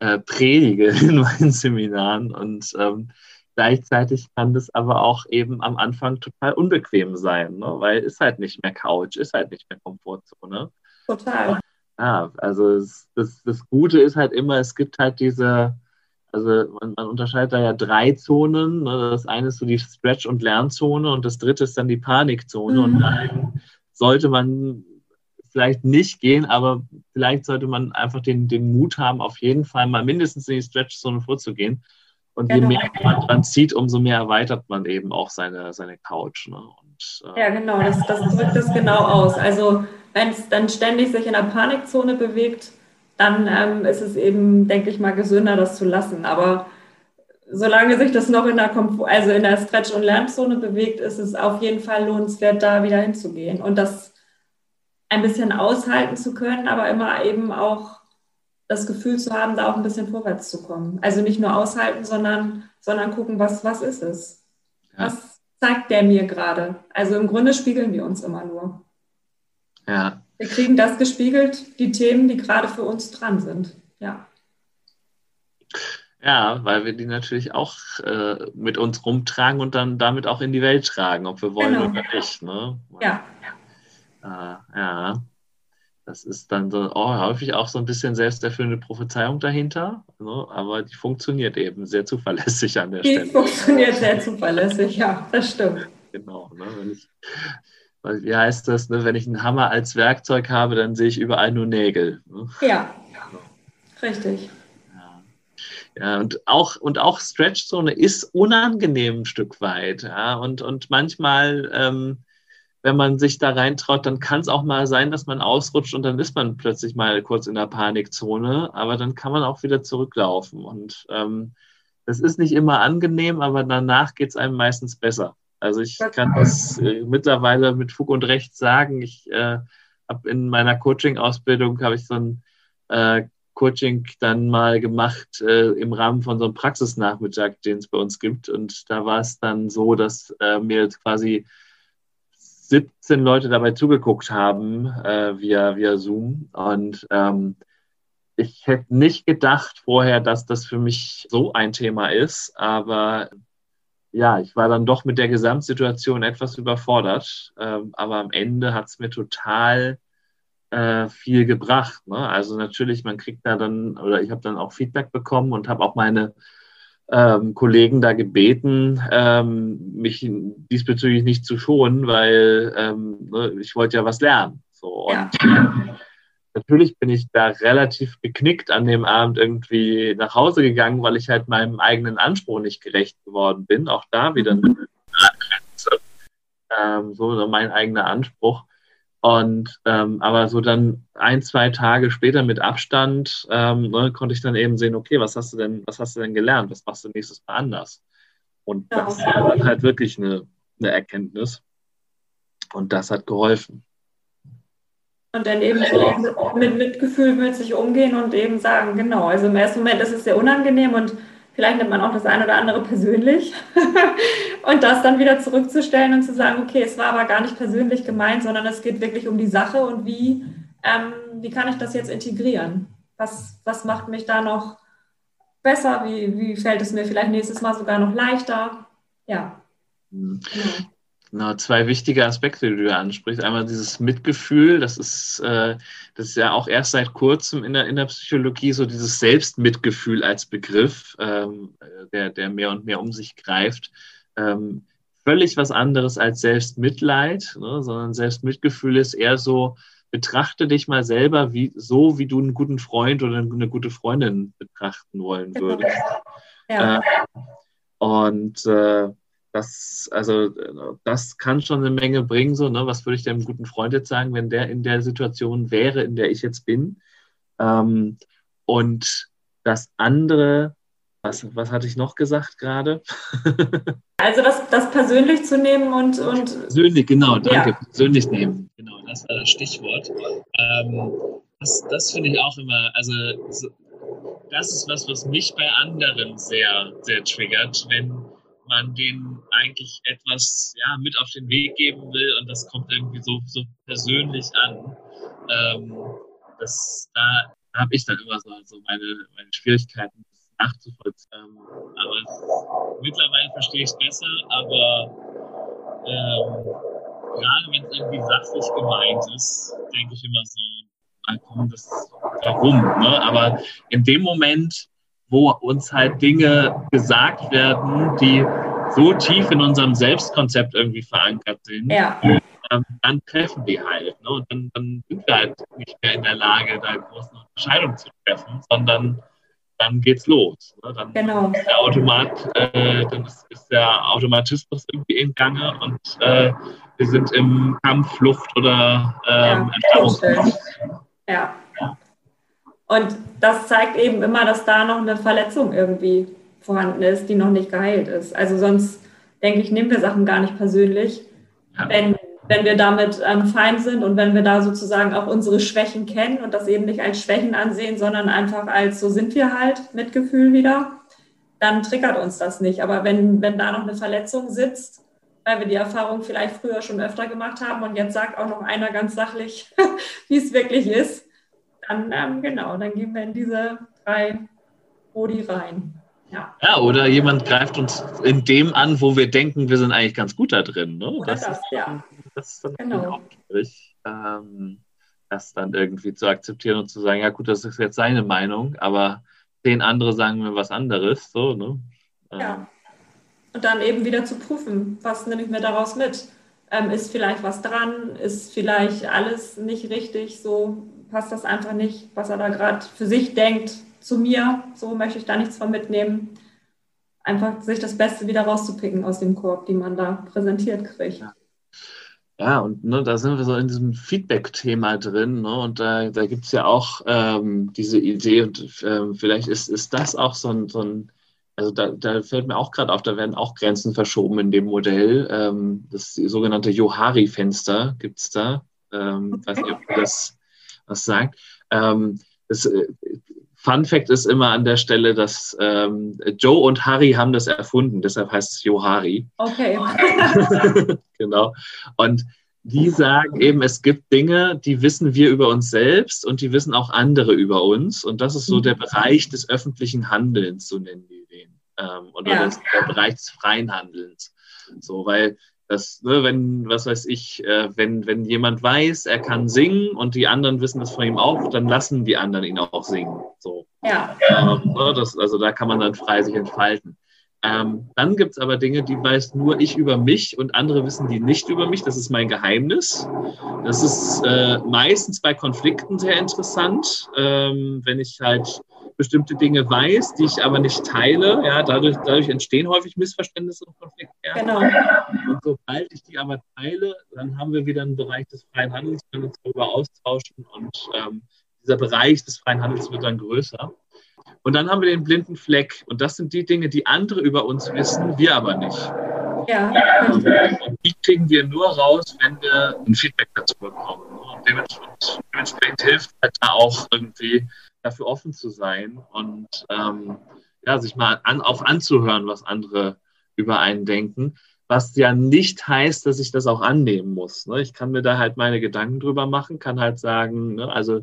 äh, predige [LAUGHS] in meinen Seminaren. Und ähm, gleichzeitig kann das aber auch eben am Anfang total unbequem sein, ne? weil ist halt nicht mehr Couch, ist halt nicht mehr Komfortzone. Total. Ja, also es, das, das Gute ist halt immer, es gibt halt diese, also man, man unterscheidet da ja drei Zonen. Ne? Das eine ist so die Stretch- und Lernzone und das dritte ist dann die Panikzone. Mhm. Und dahin sollte man vielleicht nicht gehen, aber vielleicht sollte man einfach den, den Mut haben, auf jeden Fall mal mindestens in die Stretch-Zone vorzugehen. Und genau. je mehr man dran zieht, umso mehr erweitert man eben auch seine, seine Couch. Ne? Und, äh, ja, genau, das, das drückt es genau aus. Also wenn es dann ständig sich in der Panikzone bewegt, dann ähm, ist es eben, denke ich mal, gesünder, das zu lassen. Aber solange sich das noch in der, Komfort also in der Stretch- und Lernzone bewegt, ist es auf jeden Fall lohnenswert, da wieder hinzugehen und das ein bisschen aushalten zu können, aber immer eben auch das Gefühl zu haben, da auch ein bisschen vorwärts zu kommen. Also nicht nur aushalten, sondern, sondern gucken, was, was ist es? Ja. Was zeigt der mir gerade? Also im Grunde spiegeln wir uns immer nur. Ja. Wir kriegen das gespiegelt, die Themen, die gerade für uns dran sind. Ja. Ja, weil wir die natürlich auch äh, mit uns rumtragen und dann damit auch in die Welt tragen, ob wir wollen genau. oder nicht. Ne? Ja. Äh, ja. Das ist dann so oh, häufig auch so ein bisschen selbsterfüllende Prophezeiung dahinter, ne? aber die funktioniert eben sehr zuverlässig an der die Stelle. Die funktioniert sehr zuverlässig, ja, das stimmt. Genau. Ne? Weil, wie heißt das, ne? wenn ich einen Hammer als Werkzeug habe, dann sehe ich überall nur Nägel. Ne? Ja, richtig. Ja, und auch, und auch Stretchzone ist unangenehm ein Stück weit. Ja, und, und manchmal, ähm, wenn man sich da reintraut, dann kann es auch mal sein, dass man ausrutscht und dann ist man plötzlich mal kurz in der Panikzone, aber dann kann man auch wieder zurücklaufen. Und ähm, das ist nicht immer angenehm, aber danach geht es einem meistens besser. Also ich kann das äh, mittlerweile mit Fug und Recht sagen. Ich äh, habe in meiner Coaching-Ausbildung habe ich so ein äh, Coaching dann mal gemacht äh, im Rahmen von so einem Praxisnachmittag, den es bei uns gibt. Und da war es dann so, dass äh, mir quasi 17 Leute dabei zugeguckt haben äh, via, via Zoom. Und ähm, ich hätte nicht gedacht vorher, dass das für mich so ein Thema ist. Aber ja, ich war dann doch mit der Gesamtsituation etwas überfordert. Ähm, aber am Ende hat es mir total äh, viel gebracht. Ne? Also natürlich, man kriegt da dann, oder ich habe dann auch Feedback bekommen und habe auch meine ähm, Kollegen da gebeten, ähm, mich diesbezüglich nicht zu schonen, weil ähm, ne, ich wollte ja was lernen. So. Ja. Natürlich bin ich da relativ geknickt an dem Abend irgendwie nach Hause gegangen, weil ich halt meinem eigenen Anspruch nicht gerecht geworden bin. Auch da wieder eine Grenze. Ähm, so mein eigener Anspruch. Und ähm, aber so dann ein, zwei Tage später mit Abstand ähm, ne, konnte ich dann eben sehen, okay, was hast du denn, was hast du denn gelernt? Was machst du nächstes Mal anders? Und das war halt wirklich eine, eine Erkenntnis. Und das hat geholfen. Und dann eben so mit Mitgefühl mit sich umgehen und eben sagen, genau, also im ersten Moment ist es sehr unangenehm und Vielleicht nimmt man auch das eine oder andere persönlich. [LAUGHS] und das dann wieder zurückzustellen und zu sagen, okay, es war aber gar nicht persönlich gemeint, sondern es geht wirklich um die Sache und wie, ähm, wie kann ich das jetzt integrieren? Was, was macht mich da noch besser? Wie, wie fällt es mir vielleicht nächstes Mal sogar noch leichter? Ja. Mhm. Genau. Genau, zwei wichtige Aspekte, die du ansprichst. Einmal dieses Mitgefühl, das ist, äh, das ist ja auch erst seit kurzem in der, in der Psychologie so dieses Selbstmitgefühl als Begriff, ähm, der, der mehr und mehr um sich greift. Ähm, völlig was anderes als Selbstmitleid, ne, sondern Selbstmitgefühl ist eher so, betrachte dich mal selber wie, so, wie du einen guten Freund oder eine gute Freundin betrachten wollen würdest. [LAUGHS] Ja. Äh, und äh, das, also, das kann schon eine Menge bringen. So, ne? Was würde ich dem guten Freund jetzt sagen, wenn der in der Situation wäre, in der ich jetzt bin? Ähm, und das andere, was, was hatte ich noch gesagt gerade? [LAUGHS] also das, das persönlich zu nehmen und, und. Persönlich, genau, danke. Ja. Persönlich nehmen. Genau, das war das Stichwort. Ähm, das das finde ich auch immer, also das ist was, was mich bei anderen sehr, sehr triggert, wenn man denen eigentlich etwas ja, mit auf den Weg geben will und das kommt irgendwie so, so persönlich an. Ähm, das, da habe ich dann immer so also meine, meine Schwierigkeiten, nachzuvollziehen. Ähm, aber es, mittlerweile verstehe ich es besser, aber ähm, gerade wenn es irgendwie sachlich gemeint ist, denke ich immer so, komm, das warum? Ne? Aber in dem Moment, wo uns halt Dinge gesagt werden, die so tief in unserem Selbstkonzept irgendwie verankert sind, ja. ähm, dann treffen die halt. Ne? Und dann, dann, sind wir halt nicht mehr in der Lage, da große Unterscheidungen zu treffen, sondern dann geht's los. Ne? Dann genau. ist der Automat, äh, dann ist, ist, der Automatismus irgendwie in Gange und äh, wir sind im Kampf, Flucht oder ähm, ja. ja. Und das zeigt eben immer, dass da noch eine Verletzung irgendwie vorhanden ist, die noch nicht geheilt ist. Also sonst, denke ich, nehmen wir Sachen gar nicht persönlich, ja. wenn, wenn wir damit ähm, fein sind und wenn wir da sozusagen auch unsere Schwächen kennen und das eben nicht als Schwächen ansehen, sondern einfach als so sind wir halt, Mitgefühl wieder, dann triggert uns das nicht. Aber wenn, wenn da noch eine Verletzung sitzt, weil wir die Erfahrung vielleicht früher schon öfter gemacht haben und jetzt sagt auch noch einer ganz sachlich, [LAUGHS] wie es wirklich ist, dann ähm, genau, dann gehen wir in diese drei Bodi rein. Ja. ja, oder jemand greift uns in dem an, wo wir denken, wir sind eigentlich ganz gut da drin. Ne? Das, das ja. Das ist dann genau. auch schwierig, ähm, das dann irgendwie zu akzeptieren und zu sagen, ja gut, das ist jetzt seine Meinung, aber zehn andere sagen mir was anderes. So, ne? Ähm. Ja. Und dann eben wieder zu prüfen, was nehme ich mir daraus mit? Ähm, ist vielleicht was dran? Ist vielleicht alles nicht richtig? So passt das einfach nicht, was er da gerade für sich denkt, zu mir. So möchte ich da nichts von mitnehmen. Einfach sich das Beste wieder rauszupicken aus dem Korb, die man da präsentiert kriegt. Ja. Ja, und ne, da sind wir so in diesem Feedback-Thema drin. Ne, und da, da gibt es ja auch ähm, diese Idee, und ähm, vielleicht ist, ist das auch so ein, so ein also da, da fällt mir auch gerade auf, da werden auch Grenzen verschoben in dem Modell. Ähm, das sogenannte Johari-Fenster gibt es da. Ähm, okay. weiß nicht, ob das was sagt. Ähm, das, äh, Fun Fact ist immer an der Stelle, dass ähm, Joe und Harry haben das erfunden, deshalb heißt es Johari. Okay. [LAUGHS] genau. Und die sagen eben, es gibt Dinge, die wissen wir über uns selbst und die wissen auch andere über uns. Und das ist so der. Bereich des öffentlichen Handelns, so nennen die den. Ähm, oder ja. der Bereich des freien Handelns. So, weil das, ne, wenn, was weiß ich, äh, wenn, wenn jemand weiß, er kann singen und die anderen wissen das von ihm auch, dann lassen die anderen ihn auch singen. So. Ja. Ähm, ne, das, also da kann man dann frei sich entfalten. Ähm, dann gibt es aber Dinge, die weiß nur ich über mich und andere wissen die nicht über mich. Das ist mein Geheimnis. Das ist äh, meistens bei Konflikten sehr interessant, ähm, wenn ich halt bestimmte Dinge weiß, die ich aber nicht teile. Ja, dadurch, dadurch entstehen häufig Missverständnisse und Konflikte. Genau. Und sobald ich die aber teile, dann haben wir wieder einen Bereich des freien Handels, können uns darüber austauschen und ähm, dieser Bereich des freien Handels wird dann größer. Und dann haben wir den blinden Fleck. Und das sind die Dinge, die andere über uns wissen, wir aber nicht. Ja. Und die kriegen wir nur raus, wenn wir ein Feedback dazu bekommen. Und dementsprechend, dementsprechend hilft halt da auch irgendwie dafür offen zu sein und ähm, ja, sich mal an, auch anzuhören, was andere über einen denken. Was ja nicht heißt, dass ich das auch annehmen muss. Ne? Ich kann mir da halt meine Gedanken drüber machen, kann halt sagen, ne, also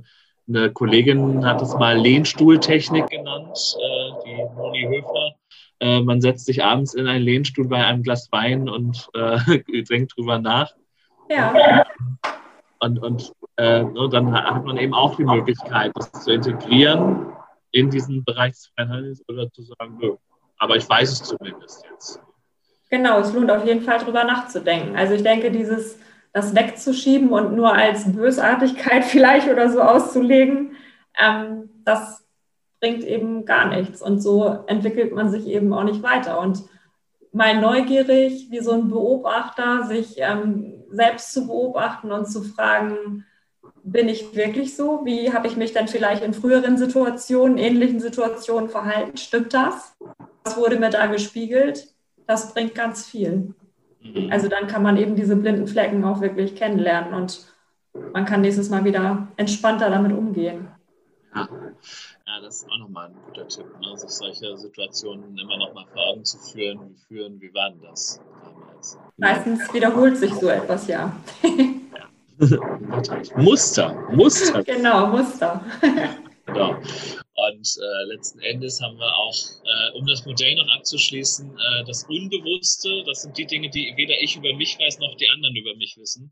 eine Kollegin hat es mal Lehnstuhltechnik genannt, äh, die Moni Höfer. Äh, man setzt sich abends in einen Lehnstuhl bei einem Glas Wein und äh, [LAUGHS] denkt drüber nach. Ja. Und, und äh, ne, dann hat man eben auch die Möglichkeit, das zu integrieren in diesen Bereich des Freihandels oder zu sagen, nö, aber ich weiß es zumindest jetzt. Genau, es lohnt auf jeden Fall drüber nachzudenken. Also ich denke, dieses, das wegzuschieben und nur als Bösartigkeit [LAUGHS] vielleicht oder so auszulegen, ähm, das bringt eben gar nichts. Und so entwickelt man sich eben auch nicht weiter. Und mal neugierig, wie so ein Beobachter, sich ähm, selbst zu beobachten und zu fragen, bin ich wirklich so? Wie habe ich mich dann vielleicht in früheren Situationen, ähnlichen Situationen verhalten? Stimmt das? Was wurde mir da gespiegelt? Das bringt ganz viel. Mhm. Also dann kann man eben diese blinden Flecken auch wirklich kennenlernen und man kann nächstes Mal wieder entspannter damit umgehen. Ja, ja das ist auch nochmal ein guter Tipp, ne? sich solche Situationen immer nochmal vor Augen zu führen. Wie führen, wie war denn das damals? Meistens wiederholt sich so etwas, ja. [LAUGHS] [LAUGHS] Muster, Muster. Genau, Muster. [LAUGHS] genau. Und äh, letzten Endes haben wir auch, äh, um das Modell noch abzuschließen, äh, das Unbewusste, das sind die Dinge, die weder ich über mich weiß, noch die anderen über mich wissen.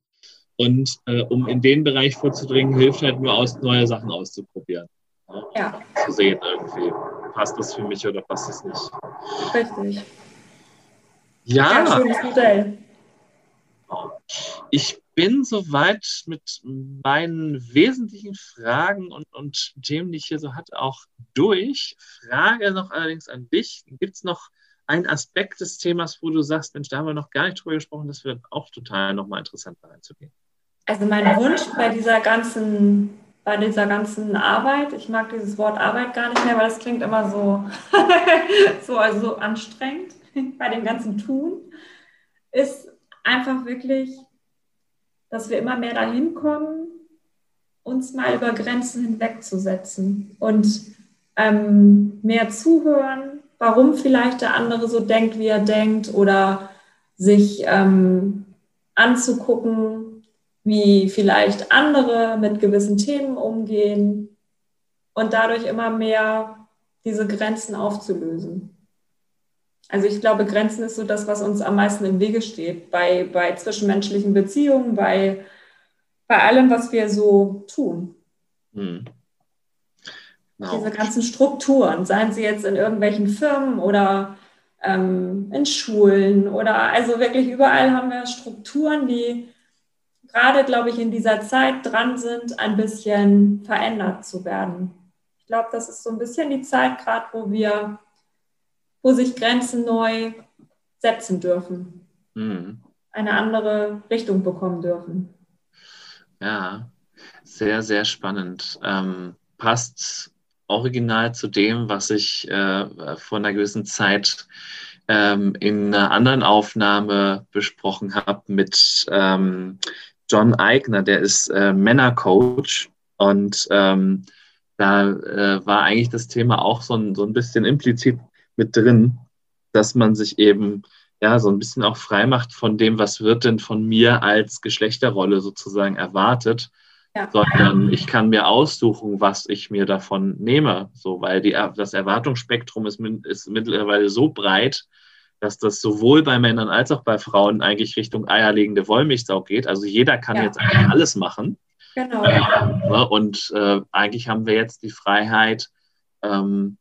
Und äh, um in den Bereich vorzudringen, hilft halt nur aus, neue Sachen auszuprobieren. Ne? Ja. Zu sehen irgendwie, passt das für mich oder passt das nicht. Richtig. Ja. ja schönes Modell. Ich bin soweit mit meinen wesentlichen Fragen und, und Themen, die ich hier so hatte, auch durch. Frage noch allerdings an dich. Gibt es noch einen Aspekt des Themas, wo du sagst, Mensch, da haben wir noch gar nicht drüber gesprochen, das wird auch total nochmal interessant da reinzugehen? Also mein Wunsch bei dieser ganzen, bei dieser ganzen Arbeit, ich mag dieses Wort Arbeit gar nicht mehr, weil das klingt immer so, [LAUGHS] so also anstrengend [LAUGHS] bei dem ganzen Tun, ist einfach wirklich dass wir immer mehr dahin kommen, uns mal über Grenzen hinwegzusetzen und ähm, mehr zuhören, warum vielleicht der andere so denkt, wie er denkt, oder sich ähm, anzugucken, wie vielleicht andere mit gewissen Themen umgehen und dadurch immer mehr diese Grenzen aufzulösen. Also ich glaube, Grenzen ist so das, was uns am meisten im Wege steht, bei, bei zwischenmenschlichen Beziehungen, bei, bei allem, was wir so tun. Mhm. Genau. Diese ganzen Strukturen, seien sie jetzt in irgendwelchen Firmen oder ähm, in Schulen oder also wirklich überall haben wir Strukturen, die gerade, glaube ich, in dieser Zeit dran sind, ein bisschen verändert zu werden. Ich glaube, das ist so ein bisschen die Zeit gerade, wo wir, wo sich Grenzen neu setzen dürfen, mhm. eine andere Richtung bekommen dürfen. Ja, sehr, sehr spannend. Ähm, passt original zu dem, was ich äh, vor einer gewissen Zeit ähm, in einer anderen Aufnahme besprochen habe mit ähm, John Eigner, der ist äh, Männercoach und ähm, da äh, war eigentlich das Thema auch so ein, so ein bisschen implizit mit drin, dass man sich eben ja so ein bisschen auch frei macht von dem, was wird denn von mir als Geschlechterrolle sozusagen erwartet, ja. sondern ich kann mir aussuchen, was ich mir davon nehme, so weil die, das Erwartungsspektrum ist, ist mittlerweile so breit, dass das sowohl bei Männern als auch bei Frauen eigentlich Richtung eierlegende Wollmilchsau geht. Also jeder kann ja. jetzt eigentlich alles machen. Genau. Äh, und äh, eigentlich haben wir jetzt die Freiheit, ähm,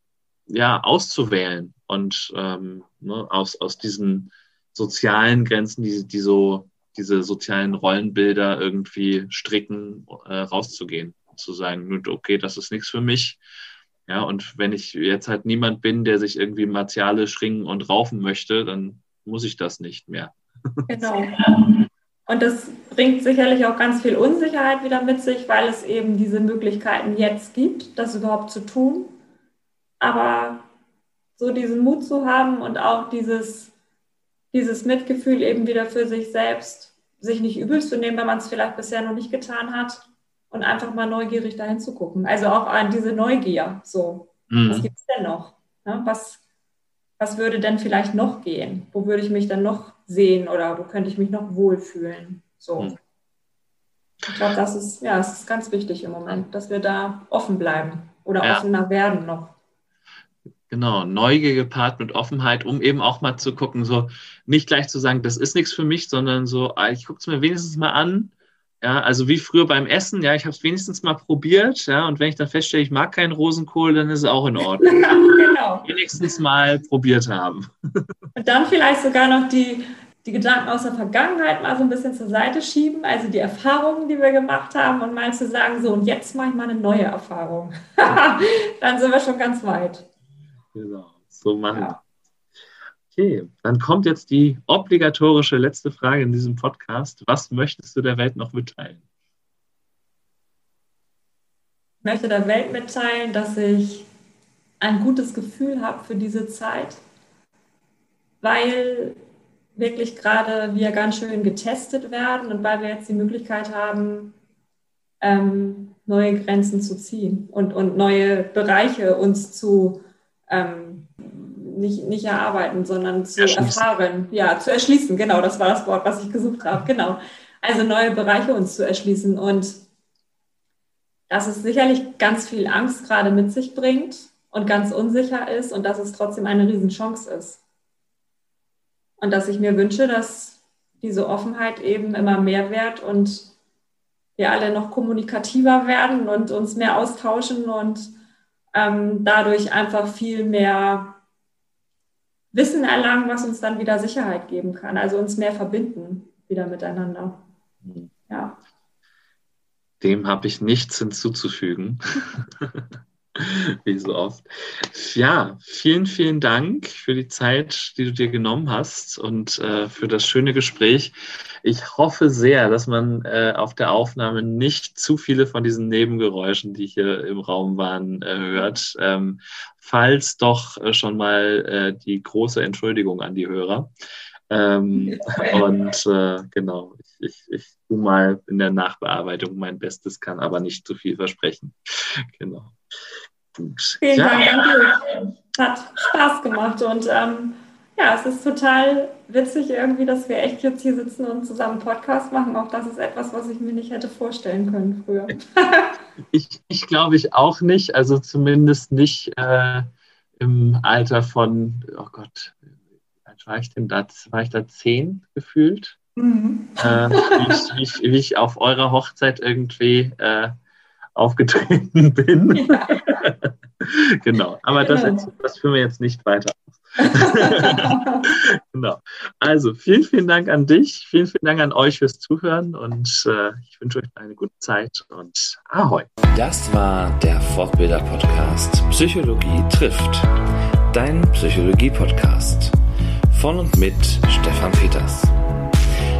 ja, auszuwählen und ähm, ne, aus, aus diesen sozialen Grenzen, die, die so diese sozialen Rollenbilder irgendwie stricken, äh, rauszugehen. Zu sagen, okay, das ist nichts für mich. Ja, und wenn ich jetzt halt niemand bin, der sich irgendwie martialisch ringen und raufen möchte, dann muss ich das nicht mehr. [LAUGHS] Genau. Und das bringt sicherlich auch ganz viel Unsicherheit wieder mit sich, weil es eben diese Möglichkeiten jetzt gibt, das überhaupt zu tun. Aber so diesen Mut zu haben und auch dieses, dieses Mitgefühl eben wieder für sich selbst, sich nicht übel zu nehmen, wenn man es vielleicht bisher noch nicht getan hat, und einfach mal neugierig dahin zu gucken. Also auch an diese Neugier. So, mhm. was gibt es denn noch? Ne? Was, was würde denn vielleicht noch gehen? Wo würde ich mich dann noch sehen oder wo könnte ich mich noch wohlfühlen? So. Mhm. Ich glaube, das ist, ja, es ist ganz wichtig im Moment, dass wir da offen bleiben oder ja. offener werden noch. Genau, Neugier gepaart mit Offenheit, um eben auch mal zu gucken, so nicht gleich zu sagen, das ist nichts für mich, sondern so, ah, ich gucke es mir wenigstens mal an ja, also wie früher beim Essen, ja, ich habe es wenigstens mal probiert, ja, und wenn ich dann feststelle, ich mag keinen Rosenkohl, dann ist es auch in Ordnung. [LAUGHS] genau. Wenigstens mal probiert haben. [LAUGHS] Und dann vielleicht sogar noch die, die Gedanken aus der Vergangenheit mal so ein bisschen zur Seite schieben, also die Erfahrungen, die wir gemacht haben, und mal zu sagen, so, und jetzt mache ich mal eine neue Erfahrung. [LAUGHS] dann sind wir schon ganz weit. Genau, so machen ja. Okay, dann kommt jetzt die obligatorische letzte Frage in diesem Podcast. Was möchtest du der Welt noch mitteilen? Ich möchte der Welt mitteilen, dass ich ein gutes Gefühl habe für diese Zeit, weil wirklich gerade wir ganz schön getestet werden und weil wir jetzt die Möglichkeit haben, ähm, neue Grenzen zu ziehen und, und neue Bereiche uns zu ähm, nicht, nicht erarbeiten, sondern zu erfahren. Ja, zu erschließen. Genau, das war das Wort, was ich gesucht habe. Genau. Also neue Bereiche uns zu erschließen. Und dass es sicherlich ganz viel Angst gerade mit sich bringt und ganz unsicher ist und dass es trotzdem eine Riesenchance ist. Und dass ich mir wünsche, dass diese Offenheit eben immer mehr wird und wir alle noch kommunikativer werden und uns mehr austauschen und ähm, dadurch einfach viel mehr Wissen erlangen, was uns dann wieder Sicherheit geben kann, also uns mehr verbinden wieder miteinander. Mhm. Ja. Dem habe ich nichts hinzuzufügen. [LAUGHS] [LAUGHS] Wie so oft. Ja, vielen, vielen Dank für die Zeit, die du dir genommen hast und äh, für das schöne Gespräch. Ich hoffe sehr, dass man äh, auf der Aufnahme nicht zu viele von diesen Nebengeräuschen, die hier im Raum waren, äh, hört. Ähm, falls doch äh, schon mal äh, die große Entschuldigung an die Hörer. Ähm, [LAUGHS] und äh, genau, ich, ich, ich tue mal in der Nachbearbeitung mein Bestes, kann aber nicht zu viel versprechen. Genau. Gut. Vielen ja. Dank, Hat Spaß gemacht und ähm, ja, es ist total witzig irgendwie, dass wir echt jetzt hier sitzen und zusammen Podcast machen. Auch das ist etwas, was ich mir nicht hätte vorstellen können früher. [LAUGHS] ich, ich glaube ich auch nicht, also zumindest nicht äh, im Alter von, oh Gott, war ich denn da? War ich da zehn gefühlt? Mhm. Äh, wie, ich, wie, ich, wie, ich, auf eurer Hochzeit irgendwie äh, aufgetreten [LAUGHS] bin. Ja. [LAUGHS] genau, aber genau. Das, das führen wir jetzt nicht weiter [LAUGHS] genau. Also vielen, vielen Dank an dich, vielen, vielen Dank an euch fürs Zuhören und äh, ich wünsche euch eine gute Zeit und Ahoi. Das war der Fortbilder-Podcast Psychologie trifft. Dein Psychologie-Podcast von und mit Stefan Peters.